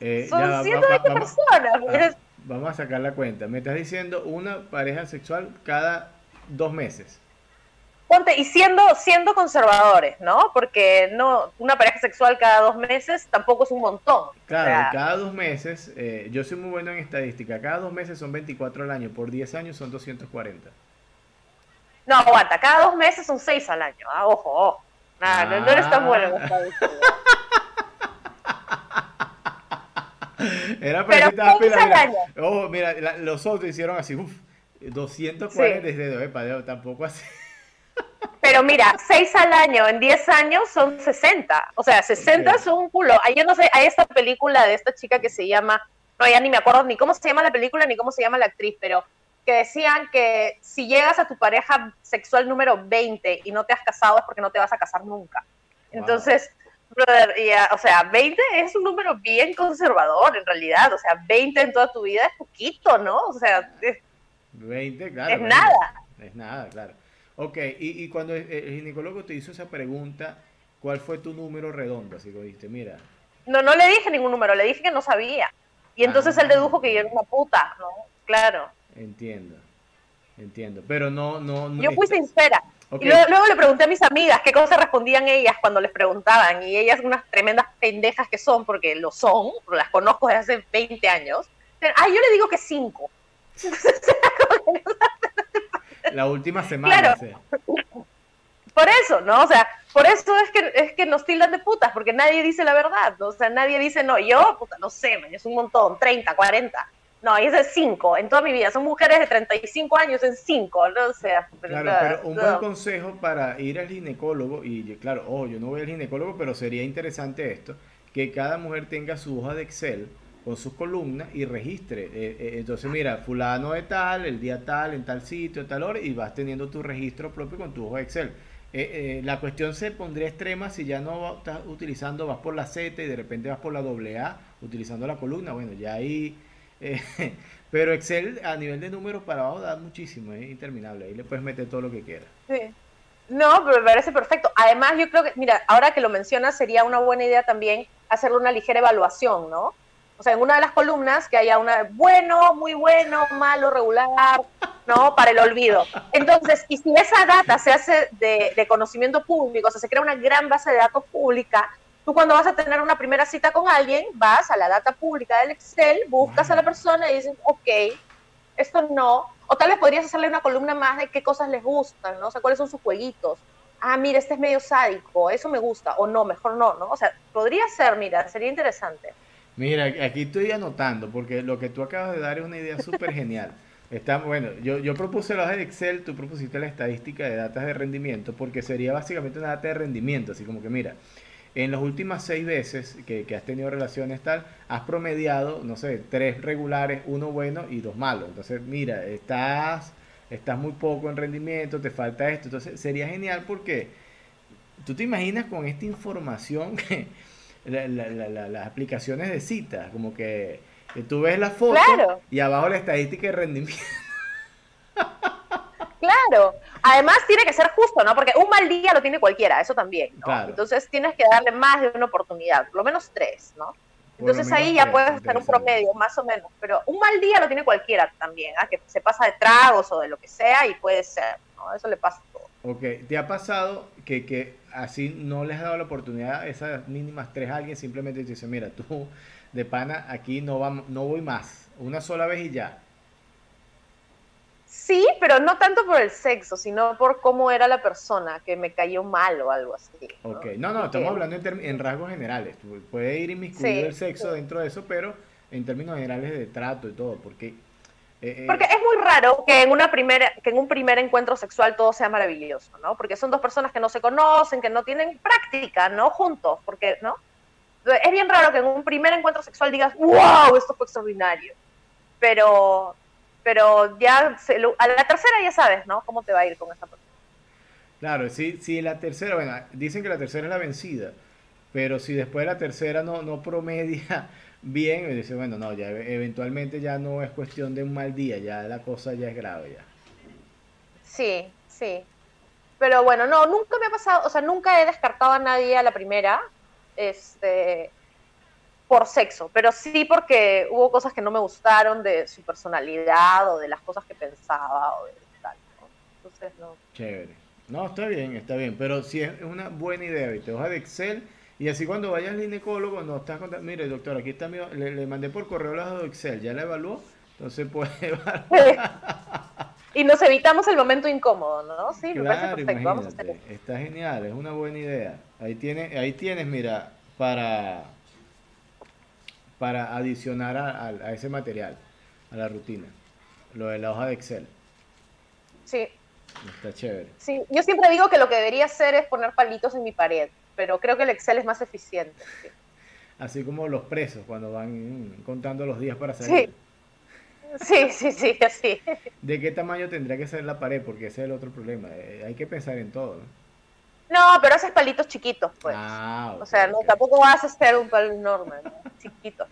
eh, son 120 personas. vamos a sacar la cuenta. Me estás diciendo una pareja sexual cada dos meses. Ponte, y siendo, siendo conservadores, ¿no? Porque no, una pareja sexual cada dos meses tampoco es un montón. Claro, cada dos meses, eh, yo soy muy bueno en estadística, cada dos meses son 24 al año, por 10 años son 240. No, aguanta, cada dos meses son seis al año. Ah, ojo, ojo. Nada, no, no eres tan bueno en Era para que mira, Ojo, mira, los otros hicieron así, uff, 240 desde eh, tampoco así. Pero mira, 6 al año en 10 años son 60. O sea, 60 son un culo. Yo no sé, hay esta película de esta chica que se llama, no, ya ni me acuerdo ni cómo se llama la película ni cómo se llama la actriz, pero que decían que si llegas a tu pareja sexual número 20 y no te has casado es porque no te vas a casar nunca. Entonces, brother, o sea, 20 es un número bien conservador en realidad, o sea, 20 en toda tu vida es poquito, ¿no? O sea, es, 20, claro. Es nada. Es nada, claro. Ok, y, y, cuando el ginecólogo te hizo esa pregunta, ¿cuál fue tu número redondo? Así que dijiste, mira. No, no le dije ningún número, le dije que no sabía. Y entonces él ah. dedujo que yo era una puta, ¿no? Claro. Entiendo, entiendo. Pero no, no. no Yo fui sincera. Y luego, le pregunté a mis amigas qué cosas respondían ellas cuando les preguntaban. Y ellas, unas tremendas pendejas que son, porque lo son, las conozco desde hace 20 años. Ah, yo le digo que 5. *laughs* La última *laughs* semana. *laughs* Por eso, ¿no? O sea, por eso es que, es que nos tildan de putas, porque nadie dice la verdad. ¿no? O sea, nadie dice, no, yo, puta, no sé, man, es un montón, 30, 40. No, es de 5 en toda mi vida. Son mujeres de 35 años en 5, ¿no? O sea, pero, claro, pero un buen consejo para ir al ginecólogo, y claro, oh, yo no voy al ginecólogo, pero sería interesante esto, que cada mujer tenga su hoja de Excel con sus columnas y registre. Eh, eh, entonces, mira, fulano de tal, el día tal, en tal sitio, tal hora, y vas teniendo tu registro propio con tu hoja Excel. Eh, la cuestión se pondría extrema si ya no estás utilizando, vas por la Z y de repente vas por la AA utilizando la columna. Bueno, ya ahí *laughs* pero Excel a nivel de números para abajo da muchísimo, es interminable. Ahí le puedes meter todo lo que quieras. Sí. No, pero me parece perfecto. Además, yo creo que, mira, ahora que lo mencionas, sería una buena idea también hacerle una ligera evaluación, ¿no? O sea, en una de las columnas que haya una bueno, muy bueno, malo, regular, ¿no? Para el olvido. Entonces, y si esa data se hace de, de conocimiento público, o sea, se crea una gran base de datos pública, Tú cuando vas a tener una primera cita con alguien, vas a la data pública del Excel, buscas a la persona y dices, ok, esto no. O tal vez podrías hacerle una columna más de qué cosas les gustan, ¿no? O sea, cuáles son sus jueguitos. Ah, mira, este es medio sádico, eso me gusta. O no, mejor no, ¿no? O sea, podría ser, mira, sería interesante. Mira, aquí estoy anotando, porque lo que tú acabas de dar es una idea súper genial. Está, bueno, yo, yo propuse la hoja de Excel, tú propusiste la estadística de datos de rendimiento, porque sería básicamente una data de rendimiento, así como que mira, en las últimas seis veces que, has tenido relaciones tal, has promediado, no sé, tres regulares, uno bueno y dos malos. Entonces, mira, estás, estás muy poco en rendimiento, te falta esto. Entonces, sería genial porque tú te imaginas con esta información *laughs* que las aplicaciones de citas, como que, tú ves la foto y abajo la estadística de rendimiento. *laughs* Claro, además tiene que ser justo, ¿no? Porque un mal día lo tiene cualquiera, eso también, ¿no? Entonces tienes que darle más de una oportunidad, por lo menos tres, ¿no? Entonces ahí ya puedes hacer un promedio, más o menos. Pero un mal día lo tiene cualquiera también, ¿ah? que se pasa de tragos o de lo que sea y puede ser, ¿no? Eso le pasa a todo. Ok, ¿te ha pasado que, que así no les has dado la oportunidad, esas mínimas tres a alguien, simplemente te dice, mira, tú de pana aquí no, vamos, no voy más, una sola vez y ya? Sí, pero no tanto por el sexo, sino por cómo era la persona, que me cayó mal o algo así. ¿no? Ok, no, no, estamos hablando en, rasgos generales. Puede ir inmiscuido el sexo dentro de eso, pero en términos generales de trato y todo, porque... Eh, porque es muy raro que en, una primera, que en un primer encuentro sexual todo sea maravilloso, ¿no? Porque son dos personas que no se conocen, que no tienen práctica, ¿no? Juntos, porque, ¿no? Es bien raro que en un primer encuentro sexual digas, wow, esto fue extraordinario. Pero pero ya a la tercera ya sabes, ¿no? Cómo te va a ir con esa persona. Claro, sí, sí, la tercera, bueno, dicen que la tercera es la vencida, pero si después de la tercera no, no promedia bien, dice, bueno, no, ya eventualmente ya no es cuestión de un mal día, ya la cosa ya es grave ya. Sí, sí. Pero bueno, no, nunca me ha pasado, o sea, nunca he descartado a nadie a la primera. Este, por sexo, pero sí porque hubo cosas que no me gustaron de su personalidad o de las cosas que pensaba o de tal. Entonces, no. Chévere. No, está bien, está bien, pero si es una buena idea, te hoja de Excel y así cuando vayas al ginecólogo no estás contando, mire doctor, aquí está mi, le, mandé por correo la de Excel, ya la evaluó, entonces puede *laughs* *laughs* y nos evitamos el momento incómodo, ¿no? Sí, me parece perfecto. Vamos a hacer Está genial, es una buena idea. Ahí tiene, ahí tienes, mira, para para adicionar a, ese material, a la rutina, lo de la hoja de Excel. Sí. Está chévere. Sí, yo siempre digo que lo que debería hacer es poner palitos en mi pared, pero creo que el Excel es más eficiente. Así como los presos cuando van contando los días para salir. Sí, sí, sí, así. ¿De qué tamaño tendría que ser la pared? Porque ese es el otro problema. Eh, hay que pensar en todo. ¿no? No, pero haces palitos chiquitos, pues. Ah, o sea, no, tampoco vas a hacer un palo enorme, *laughs* chiquito.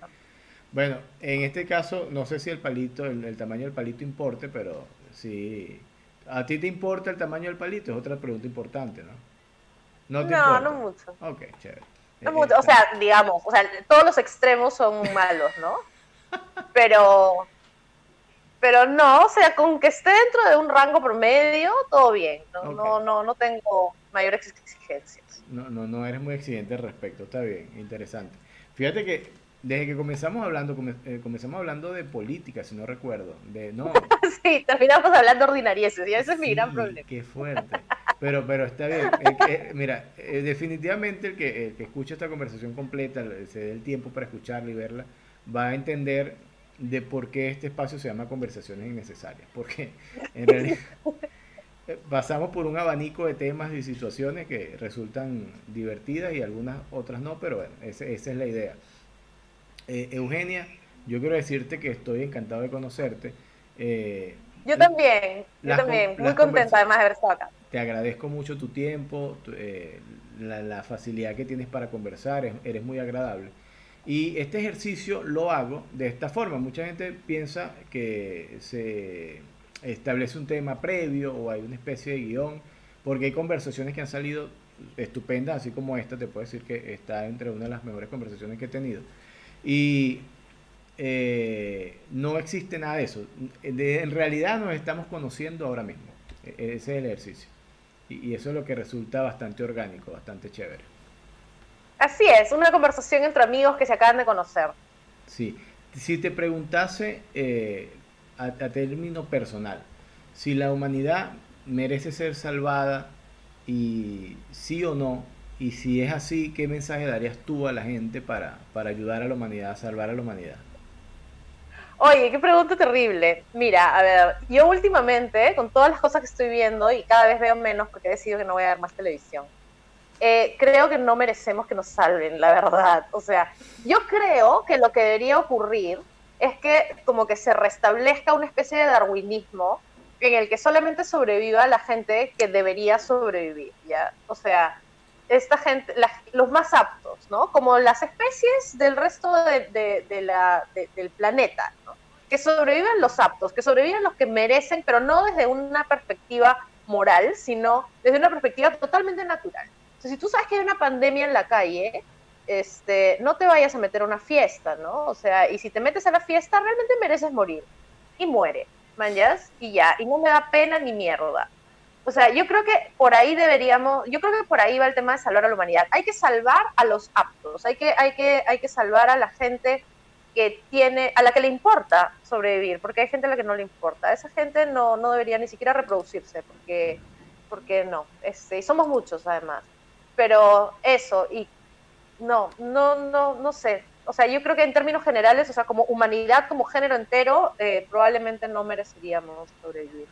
Bueno, en este caso, no sé si el palito, el, tamaño del palito importe, pero si a ti te importa el tamaño del palito, es otra pregunta importante, ¿no? No, no, no mucho. Ok, chévere. No mucho, o sea, digamos, o sea, todos los extremos son *laughs* malos, ¿no? Pero pero no, o sea, con que esté dentro de un rango promedio, todo bien. No, no, no, no tengo mayores exigencias. No, no, no eres muy exigente al respecto, está bien, interesante. Fíjate que desde que comenzamos hablando, eh, comenzamos hablando de política, si no recuerdo. De, no. *laughs* sí, terminamos hablando ordinarieces, y ese es mi gran problema. Qué fuerte. Pero, pero está bien. mira, eh, definitivamente el que, el que escucha esta conversación completa, se dé el tiempo para escucharla y verla, va a entender de por qué este espacio se llama Conversaciones Innecesarias. Porque en realidad *laughs* pasamos por un abanico de temas y situaciones que resultan divertidas y algunas otras no, pero bueno, esa es la idea. Eh, Eugenia, yo quiero decirte que estoy encantado de conocerte. Eh, yo también, yo también, muy contenta además de haber estado acá. Te agradezco mucho tu tiempo, eh, la, facilidad que tienes para conversar, eres muy agradable. Y este ejercicio lo hago de esta forma. Mucha gente piensa que se establece un tema previo o hay una especie de guion, porque hay conversaciones que han salido estupendas, así como esta, te puedo decir que está entre una de las mejores conversaciones que he tenido. Y eh, no existe nada de eso. en realidad nos estamos conociendo ahora mismo. E, ese es el ejercicio. Y, y eso es lo que resulta bastante orgánico, bastante chévere. Así es, una conversación entre amigos que se acaban de conocer. Sí, si te preguntase eh, a, término personal, si la humanidad merece ser salvada y sí o no, y si es así, ¿qué mensaje darías tú a la gente para, para ayudar a la humanidad, a salvar a la humanidad? Oye, qué pregunta terrible. Mira, a ver, yo últimamente, con todas las cosas que estoy viendo, y cada vez veo menos porque he decidido que no voy a ver más televisión, eh, creo que no merecemos que nos salven, la verdad. O sea, yo creo que lo que debería ocurrir es que como que se restablezca una especie de darwinismo en el que solamente sobreviva la gente que debería sobrevivir, ¿ya? O sea, esta gente, los más aptos, ¿no? Como las especies del resto de, del planeta, ¿no? Que sobrevivan los aptos, que sobrevivan los que merecen, pero no desde una perspectiva moral, sino desde una perspectiva totalmente natural si tú sabes que hay una pandemia en la calle, este, no te vayas a meter a una fiesta, ¿no? O sea, y si te metes a la fiesta, realmente mereces morir. Y muere, manjas, y ya. Y no me da pena ni mierda. O sea, yo creo que por ahí deberíamos, yo creo que por ahí va el tema de salvar a la humanidad. Hay que salvar a los aptos, hay que, hay que, hay que salvar a la gente que tiene, a la que le importa sobrevivir, porque hay gente a la que no le importa. Esa gente no, no debería ni siquiera reproducirse, porque, porque no. Este, y somos muchos además. Pero eso, y no, no, no, no sé. O sea, yo creo que en términos generales, o sea, como humanidad, como género entero, eh, probablemente no mereceríamos sobrevivir.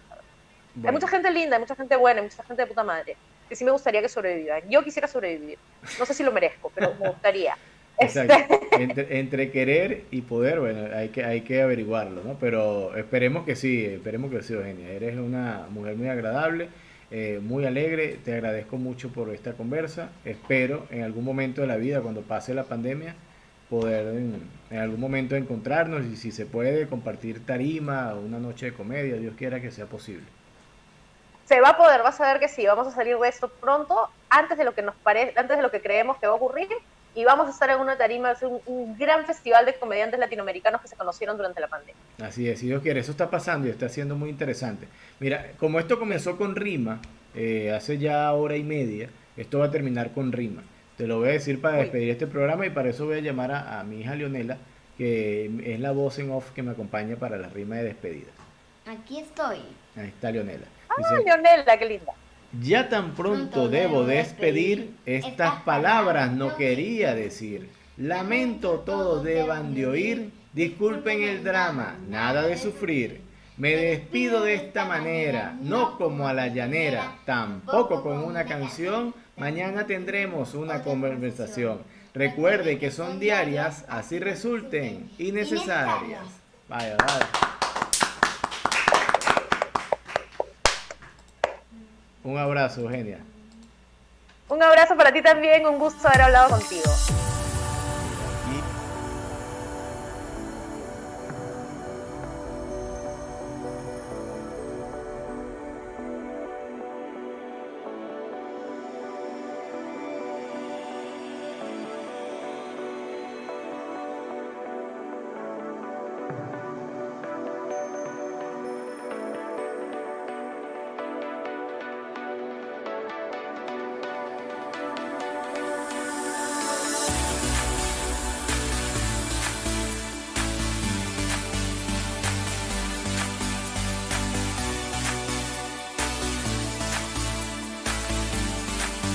Hay mucha gente linda, hay mucha gente buena, hay mucha gente de puta madre, que sí me gustaría que sobrevivan. Yo quisiera sobrevivir. No sé si lo merezco, pero me gustaría. *laughs* Exacto. Entre, entre, querer y poder, bueno, hay que, hay que averiguarlo, ¿no? Pero esperemos que sí, esperemos que sí, Eugenia. Eres una mujer muy agradable eh, muy alegre, te agradezco mucho por esta conversa. Espero en algún momento de la vida, cuando pase la pandemia, poder en, algún momento encontrarnos y si se puede compartir tarima una noche de comedia, Dios quiera que sea posible. Se va a poder, vas a ver que sí, vamos a salir de esto pronto, antes de lo que nos parece, antes de lo que creemos que va a ocurrir y vamos a estar en una tarima, es un, un, gran festival de comediantes latinoamericanos que se conocieron durante la pandemia. Así es, si Dios quiere, eso está pasando y está siendo muy interesante. Mira, como esto comenzó con rima, eh, hace ya hora y media, esto va a terminar con rima. Te lo voy a decir para despedir este programa y para eso voy a llamar a, mi hija Leonela, que es la voz en off que me acompaña para la rima de despedida. Aquí estoy. Ahí está Leonela. Ah, Leonela, qué linda. Ya tan pronto debo despedir, estas palabras no quería decir. Lamento todos deban de oír, disculpen el drama, nada de sufrir. Me despido de esta manera, no como a la llanera, tampoco con una canción. Mañana tendremos una conversación. Recuerde que son diarias, así resulten innecesarias. Vaya, vaya. Un abrazo, Eugenia. Un abrazo para ti también, un gusto haber hablado contigo.